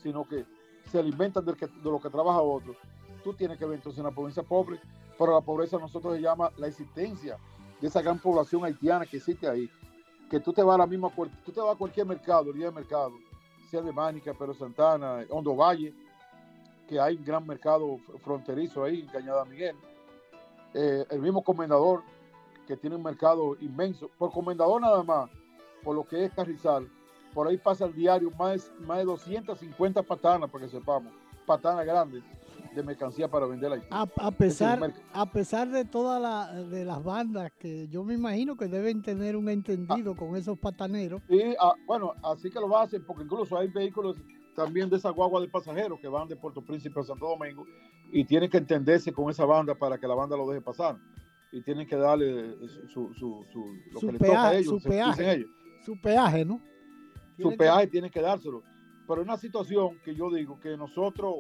sino que se alimentan de, lo que trabaja otro, tú tienes que ver entonces una provincia pobre, pero la pobreza nosotros se llama la existencia de esa gran población haitiana que existe ahí que tú te vas a la misma, tú te vas a cualquier mercado, el día de mercado, sea de Mánica, Pero Santana, Hondo Valle, que hay un gran mercado fronterizo ahí en Cañada Miguel. Eh, el mismo comendador, que tiene un mercado inmenso. Por comendador nada más, por lo que es Carrizal, por ahí pasa el diario más, más de 250 patanas, para que sepamos, patanas grandes de mercancía para vender ahí. A, pesar, a pesar de todas la, de las bandas que yo me imagino que deben tener un entendido ah. con esos pataneros. Sí, ah, bueno, así que lo hacen, porque incluso hay vehículos también de esa guagua de pasajeros que van de Puerto Príncipe a Santo Domingo y tienen que entenderse con esa banda para que la banda lo deje pasar. y tienen que darle su, su, su lo Su que les toca peaje, a ellos, su peaje. ellos. Su peaje, ¿no? Su Tienen que- peaje tienen que dárselo. Pero es una situación que yo digo que nosotros,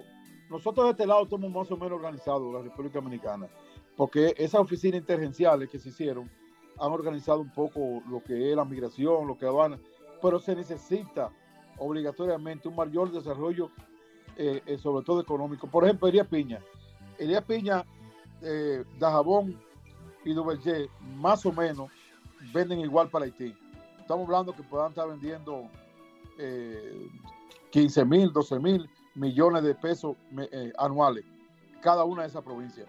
nosotros de este lado estamos más o menos organizados, la República Dominicana, porque esas oficinas intergenciales que se hicieron han organizado un poco lo que es la migración, lo que van, pero se necesita obligatoriamente un mayor desarrollo, eh, eh, sobre todo económico. Por ejemplo, Elías Piña. Elías Piña, eh, Dajabón y Duvergé, más o menos, venden igual para Haití. Estamos hablando que puedan estar vendiendo eh, 15 mil, 12 mil millones de pesos eh, anuales, cada una de esas provincias.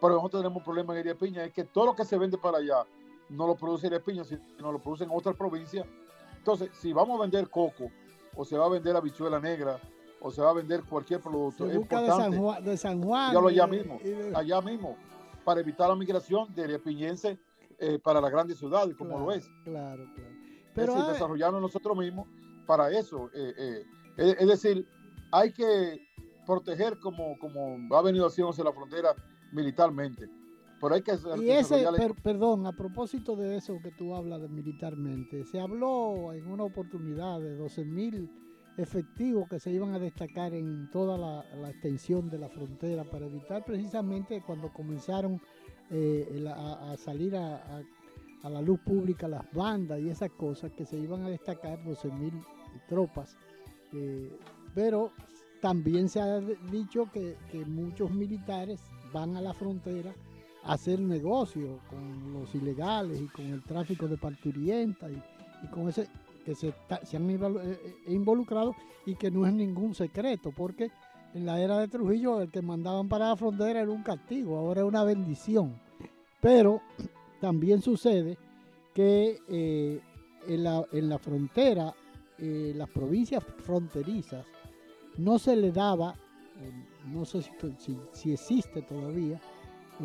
Pero nosotros tenemos un problema en Elías Piña, es que todo lo que se vende para allá no lo produce Elías Piña, sino lo producen otras provincias. Entonces, si vamos a vender coco, o se va a vender habichuela negra, o se va a vender cualquier producto, Se es de importante San Juan, de San Juan ya lo y allá de- mismo, y de- allá mismo, para evitar la migración de piñense eh, para las grandes ciudades, como lo es. Claro, claro. es Pero decir, hay- desarrollarnos nosotros mismos para eso. eh, eh, es, es decir, hay que proteger como, como ha venido haciéndose la frontera militarmente. Pero hay que Y ese, per- perdón, a propósito de eso que tú hablas de militarmente, se habló en una oportunidad de 12 mil efectivos que se iban a destacar en toda la, la extensión de la frontera para evitar precisamente cuando comenzaron eh, la- a, a salir a, a- a la luz pública las bandas y esas cosas que se iban a destacar 12 mil tropas. Eh, pero también se ha dicho que, que muchos militares van a la frontera hacer negocio con los ilegales y con el tráfico de parturientas y, con ese que se, se han eh, eh, involucrado y que no es ningún secreto porque en la era de Trujillo el que mandaban para la frontera era un castigo, ahora es una bendición. Pero también sucede que eh, en, la, en la frontera, las provincias fronterizas, no se le daba, no sé si, si- existe todavía,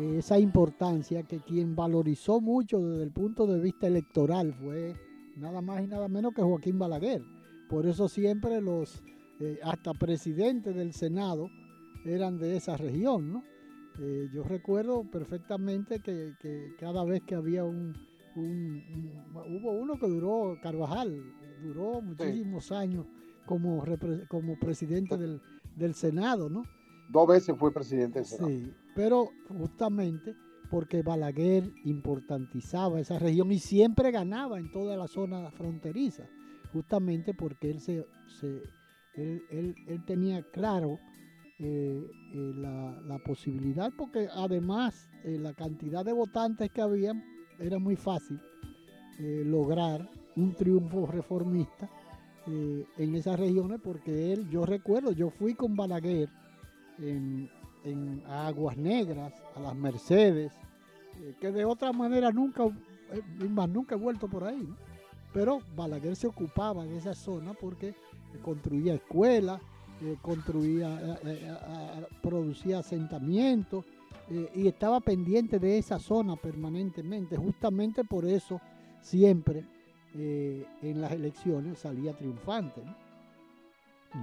esa importancia que quien valorizó mucho desde el punto de vista electoral fue nada más y nada menos que Joaquín Balaguer. Por eso siempre los, eh, hasta presidentes del Senado eran de esa región, ¿no? Eh, yo recuerdo perfectamente que, que cada vez que había un, un- un- hubo uno que duró, Carvajal, duró muchísimos años como, como presidente del, del Senado, ¿no? Dos veces fue presidente del Senado. Sí, pero justamente porque Balaguer importantizaba esa región y siempre ganaba en toda la zona fronteriza, justamente porque él, se, él, él- tenía claro eh, eh, la, posibilidad, porque además eh, la cantidad de votantes que había era muy fácil eh, lograr un triunfo reformista en esas regiones, porque él, yo recuerdo, yo fui con Balaguer en, en a Aguas Negras, a las Mercedes, eh, que de otra manera nunca, eh, más, nunca he vuelto por ahí, pero Balaguer se ocupaba de esa zona porque construía escuelas, eh, construía, eh, eh, a- a- producía asentamientos y estaba pendiente de esa zona permanentemente. Justamente por eso siempre en las elecciones salía triunfante.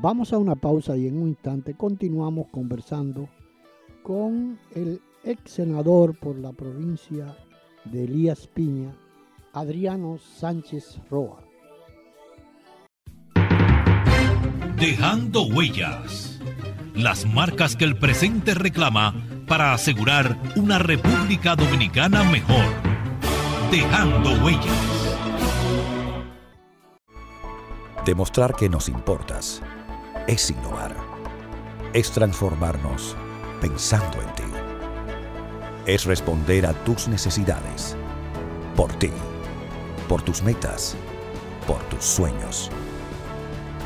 Vamos a una pausa y en un instante continuamos conversando con el ex senador por la provincia de Elías Piña, Adriano Sánchez Roa. Dejando huellas. Las marcas que el presente reclama para asegurar una República Dominicana mejor. Dejando huellas. Demostrar que nos importas es innovar. Es transformarnos pensando en ti. Es responder a tus necesidades. Por ti. Por tus metas. Por tus sueños.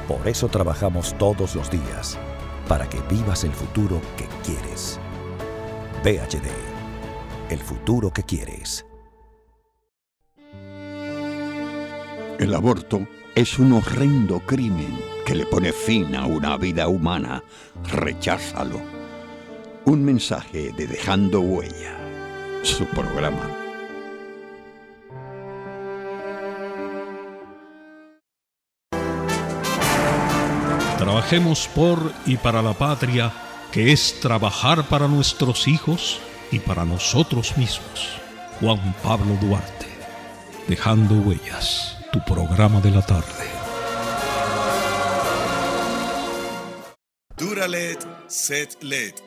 Por eso trabajamos todos los días. Para que vivas el futuro que quieres. VHD. El futuro que quieres. El aborto es un horrendo crimen que le pone fin a una vida humana. Recházalo. Un mensaje de Dejando Huella. Su programa. Trabajemos por y para la patria, que es trabajar para nuestros hijos y para nosotros mismos. Juan Pablo Duarte, Dejando Huellas, tu programa de la tarde. Duralet, set let.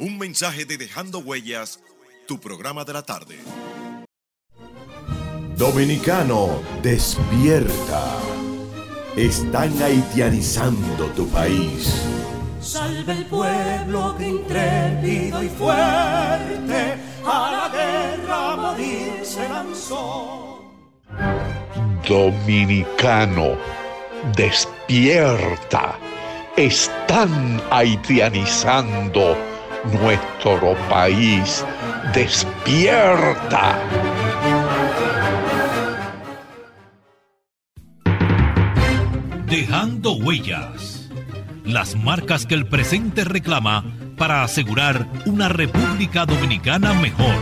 Un mensaje de Dejando Huellas, tu programa de la tarde. Dominicano, despierta. Están haitianizando tu país. Salve el pueblo que intrépido y fuerte a la guerra a morir se lanzó. Dominicano, despierta. Están haitianizando nuestro país. Despierta. Dejando huellas. Las marcas que el presente reclama para asegurar una República Dominicana mejor.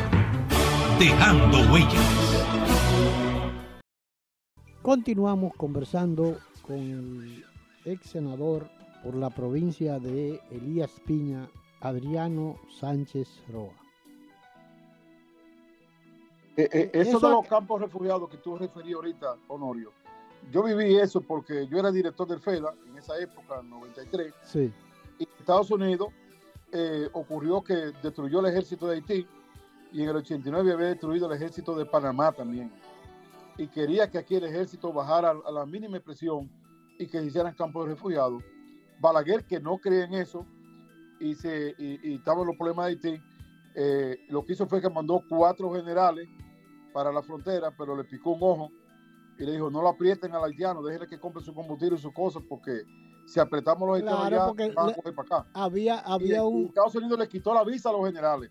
Dejando huellas. Continuamos conversando con el ex senador por la provincia de Elías Piña, Adriano Sánchez Roa. Eh, eh, eso, Eso- de los campos refugiados que tú referí ahorita, Honorio, yo viví eso porque yo era director del FEDA en esa época, en 93, Sí, y en Estados Unidos eh, ocurrió que destruyó el ejército de Haití y en el 89 había destruido el ejército de Panamá también. Y quería que aquí el ejército bajara a la mínima presión y que se hicieran campos de refugiados. Balaguer, que no creía en eso y, se, y, y estaban los problemas de Haití, eh, lo que hizo fue que mandó cuatro generales para la frontera, pero le picó un ojo y le dijo, no lo aprieten al haitiano, déjenle que compre su combustible y sus cosas, porque si apretamos los haitianos Claro, ya van a coger para acá. había, había y un... Estados Unidos le quitó la visa a los generales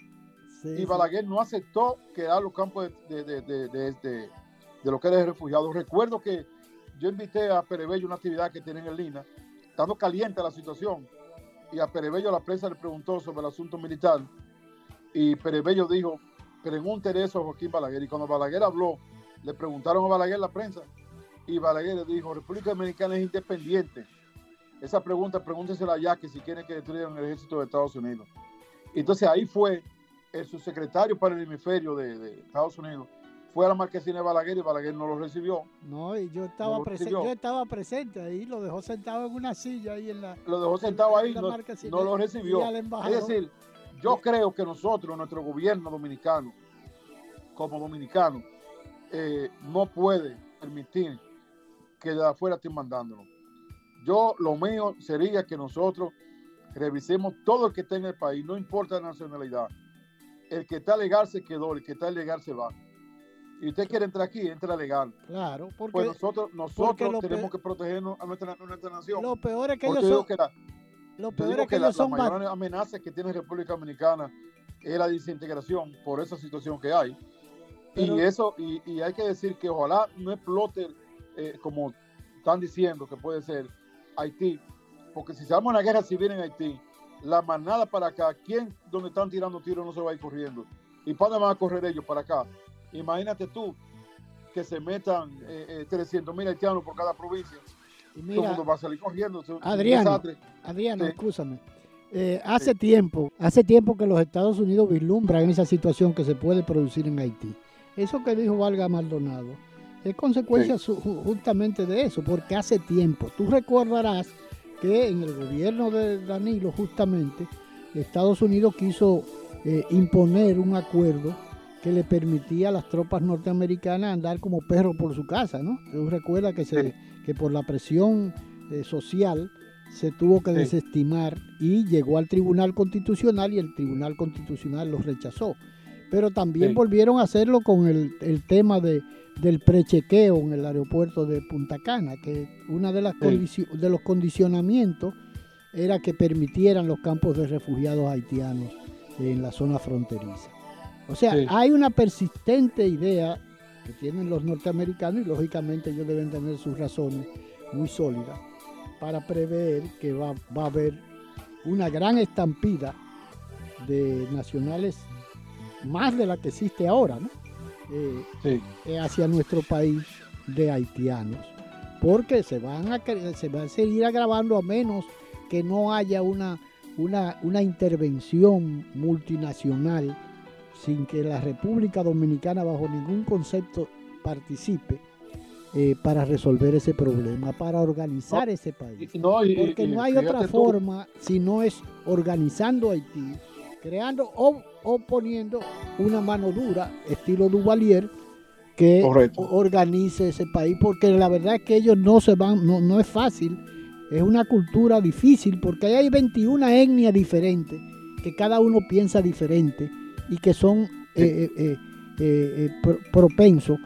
sí, y sí. Balaguer no aceptó quedar los campos de, de, de, de, de- de lo que era refugiados. Recuerdo que yo invité a Perebello una actividad que tienen en Lina, estando caliente la situación, y a Perebello la prensa le preguntó sobre el asunto militar, y Perebello dijo, pregúntele eso a Joaquín Balaguer, y cuando Balaguer habló, le preguntaron a Balaguer la prensa, y Balaguer le dijo, República Dominicana es independiente. Esa pregunta, pregúntesela ya que si quieren que destruyan el ejército de Estados Unidos. Entonces ahí fue el subsecretario para el hemisferio de, de Estados Unidos, fue a la marquesina de Balaguer y Balaguer no lo recibió. No, y yo estaba, lo presen- recibió. yo estaba presente ahí, lo dejó sentado en una silla ahí en la... Lo dejó sentado ahí, la no, no lo recibió. Es decir, yo creo que nosotros, nuestro gobierno dominicano, como dominicano, eh, no puede permitir que de afuera estén mandándolo. Yo, lo mío sería que nosotros revisemos todo el que está en el país, no importa la nacionalidad. El que está legal se quedó, el que está ilegal se va. Y usted quiere entrar aquí, entra legal. Claro, porque Pues nosotros, nosotros tenemos que protegernos a nuestra, a nuestra nación. lo peor es que Porque ellos son... que la, Lo peor es que la, ellos la son... ba- mayor amenaza que tiene República Dominicana es la desintegración por esa situación que hay. Pero- y eso, y, y hay que decir que ojalá no explote, eh, como están diciendo que puede ser, Haití, porque si se arma una guerra civil en Haití, la manada para acá, ¿quién donde están tirando tiros no se va a ir corriendo? ¿Y para dónde van a correr ellos? Para acá. Imagínate tú que se metan eh, 300 mil haitianos por cada provincia. y Todo el mundo va a salir corriendo. Adriano. Adriano, Sí. escúchame. Eh, hace tiempo, hace tiempo que los Estados Unidos vislumbran esa situación que se puede producir en Haití. Eso que dijo Valga Maldonado es consecuencia su- ju- justamente de eso, porque hace tiempo. Tú recordarás que en el gobierno de Danilo, justamente, Estados Unidos quiso eh, imponer un acuerdo que le permitía a las tropas norteamericanas andar como perros por su casa, ¿no? Tú recuerdas que, se, que por la presión eh, social se tuvo que Sí. desestimar y llegó al Tribunal Constitucional y el Tribunal Constitucional lo rechazó. Pero también Sí. volvieron a hacerlo con el, el tema de, del prechequeo en el aeropuerto de Punta Cana, que una de, las de los condicionamientos era que permitieran los campos de refugiados haitianos en la zona fronteriza. O sea, Sí. hay una persistente idea que tienen los norteamericanos y lógicamente ellos deben tener sus razones muy sólidas para prever que va, va a haber una gran estampida de nacionales más de la que existe ahora, ¿no? Eh, eh, hacia nuestro país de haitianos. Porque se van a se va a seguir agravando a menos que no haya una, una, una intervención multinacional sin que la República Dominicana bajo ningún concepto participe eh, para resolver ese problema, para organizar ese país. Porque no hay otra forma si no es organizando Haití, creando o, poniendo una mano dura, estilo Duvalier, que organice ese país, porque la verdad es que ellos no se van, no, no es fácil, es una cultura difícil, porque hay 21 etnias diferentes, que cada uno piensa diferente y que son eh, eh, eh, propensos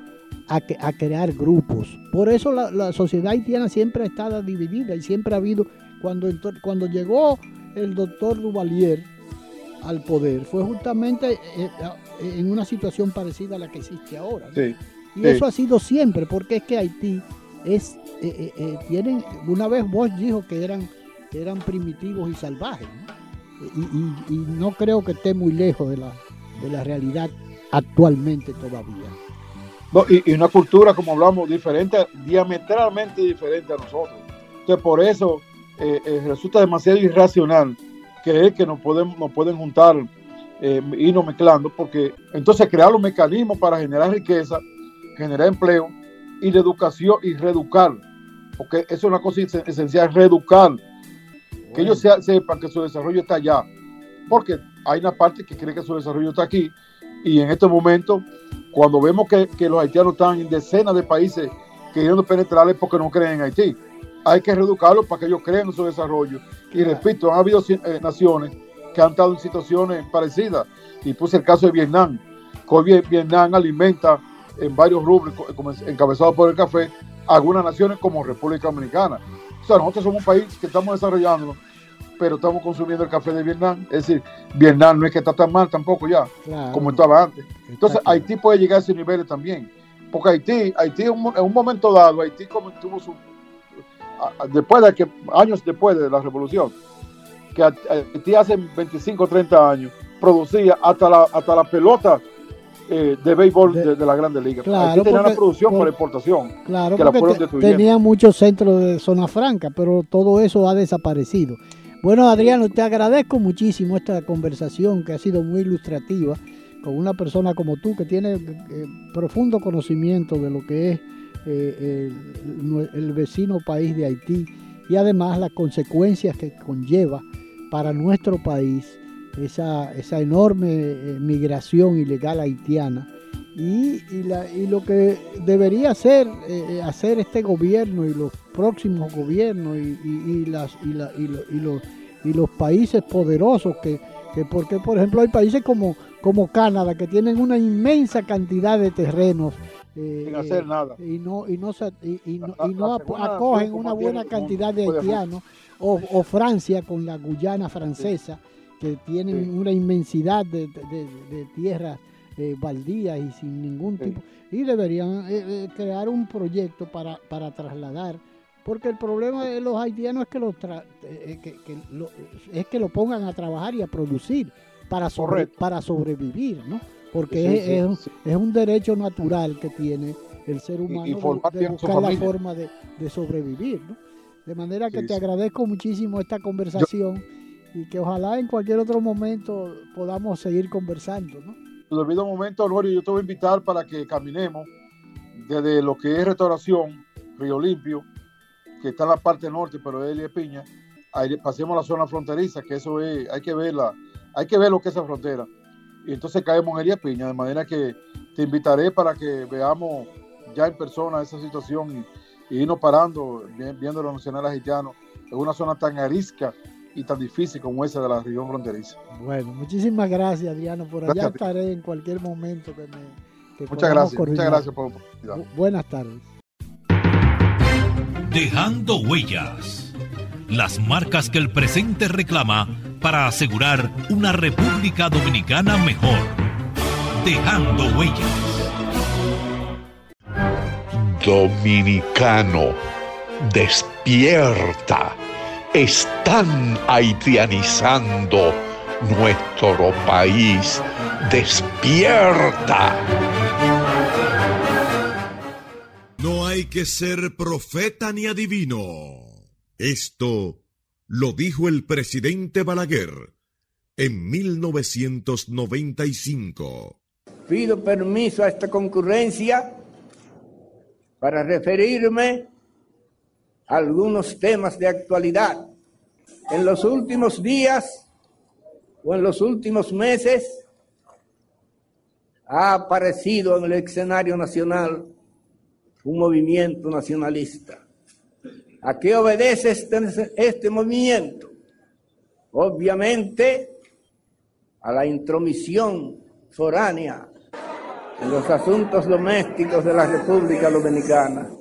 a, a, crear grupos. Por eso la, sociedad haitiana siempre ha estado dividida y siempre ha habido, cuando, cuando llegó el doctor Duvalier al poder, fue justamente en una situación parecida a la que existe ahora. y eso ha sido siempre, porque es que Haití es, tienen, una vez vos dijo que eran, que eran primitivos y salvajes, y, no creo que esté muy lejos de la, de la realidad actualmente todavía. y, una cultura, como hablamos, diferente, diametralmente diferente a nosotros. Entonces, por eso eh, eh, resulta demasiado irracional creer que nos, podemos, nos pueden juntar eh, y no mezclando, porque entonces crear los mecanismos para generar riqueza, generar empleo y de educación y reeducar, porque eso es una cosa esencial, reeducar, que ellos sepan que su desarrollo está allá, porque hay una parte que cree que su desarrollo está aquí y en este momento, cuando vemos que, los haitianos están en decenas de países queriendo penetrarles porque no creen en Haití, hay que reeducarlos para que ellos creen en su desarrollo. Y repito, han habido eh, naciones que han estado en situaciones parecidas. Y puse el caso de Vietnam. Hoy Vietnam alimenta en varios rubros, encabezados por el café, algunas naciones como República Dominicana. O sea, nosotros somos un país que estamos desarrollando pero estamos consumiendo el café de Vietnam. Es decir, Vietnam no es que está tan mal tampoco ya, como estaba antes. Entonces, Haití puede llegar a ese nivel también. Porque Haití, Haití en un, momento dado, Haití como tuvo su. Después de que, años después de la revolución, que Haití hace 25 o 30 años producía hasta la, hasta la pelota eh, de béisbol de, la Grande Liga. Claro, tenía una producción por, exportación. Claro, que porque tenía muchos centros de zona franca, pero todo eso ha desaparecido. Bueno, Adriano, te agradezco muchísimo esta conversación que ha sido muy ilustrativa con una persona como tú que tiene eh, profundo conocimiento de lo que es eh, el, vecino país de Haití y además las consecuencias que conlleva para nuestro país esa, esa enorme eh, migración ilegal haitiana y, lo que debería hacer, hacer este gobierno y los próximos gobiernos y, las, y, los, y los países poderosos que, porque por ejemplo hay países como, como Canadá que tienen una inmensa cantidad de terrenos eh, sin hacer nada. y no y no, y, no, acogen una buena cantidad de haitianos o, Francia con la Guyana francesa que tienen una inmensidad de, tierras eh, baldías y sin ningún tipo. Y deberían eh, crear un proyecto para, para trasladar. Porque el problema de los haitianos es que, lo eh, es que lo pongan a trabajar y a producir para, para sobrevivir, ¿no? Porque es, un derecho natural que tiene el ser humano de, buscar la forma de, sobrevivir, ¿no? De manera que te agradezco muchísimo esta conversación y que ojalá en cualquier otro momento podamos seguir conversando, ¿no? En debido momento, Lorio, yo te voy a invitar para que caminemos desde lo que es restauración, Río Limpio, que está en la parte norte, pero es Piña, ahí pasemos a la zona fronteriza, que eso es, hay que verla, hay que ver lo que es esa frontera. Y entonces caemos en Elia Piña, de manera que te invitaré para que veamos ya en persona esa situación y, irnos parando, viendo los nacionales haitianos en una zona tan arisca y tan difícil como esa de la región fronteriza. Bueno, muchísimas gracias, Diana. Por allá estaré en cualquier momento que me. muchas gracias, muchas gracias por la Buenas tardes. Dejando huellas. Las marcas que el presente reclama para asegurar una República Dominicana mejor. Dejando huellas. Dominicano, despierta. Están haitianizando nuestro país. Despierta. No hay que ser profeta ni adivino. Esto lo dijo el presidente Balaguer en 1995. Pido permiso a esta concurrencia para referirme a algunos temas de actualidad. En los últimos días o en los últimos meses ha aparecido en el escenario nacional un movimiento nacionalista. ¿A qué obedece este, este movimiento? Obviamente a la intromisión foránea en los asuntos domésticos de la República Dominicana.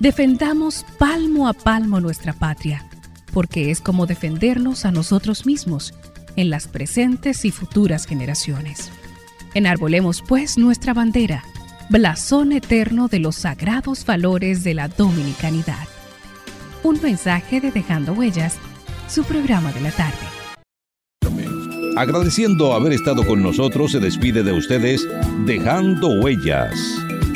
Defendamos palmo a palmo nuestra patria, porque es como defendernos a nosotros mismos en las presentes y futuras generaciones. Enarbolemos pues nuestra bandera, blasón eterno de los sagrados valores de la dominicanidad. Un mensaje de Dejando Huellas, su programa de la tarde. Agradeciendo haber estado con nosotros, se despide de ustedes dejando huellas,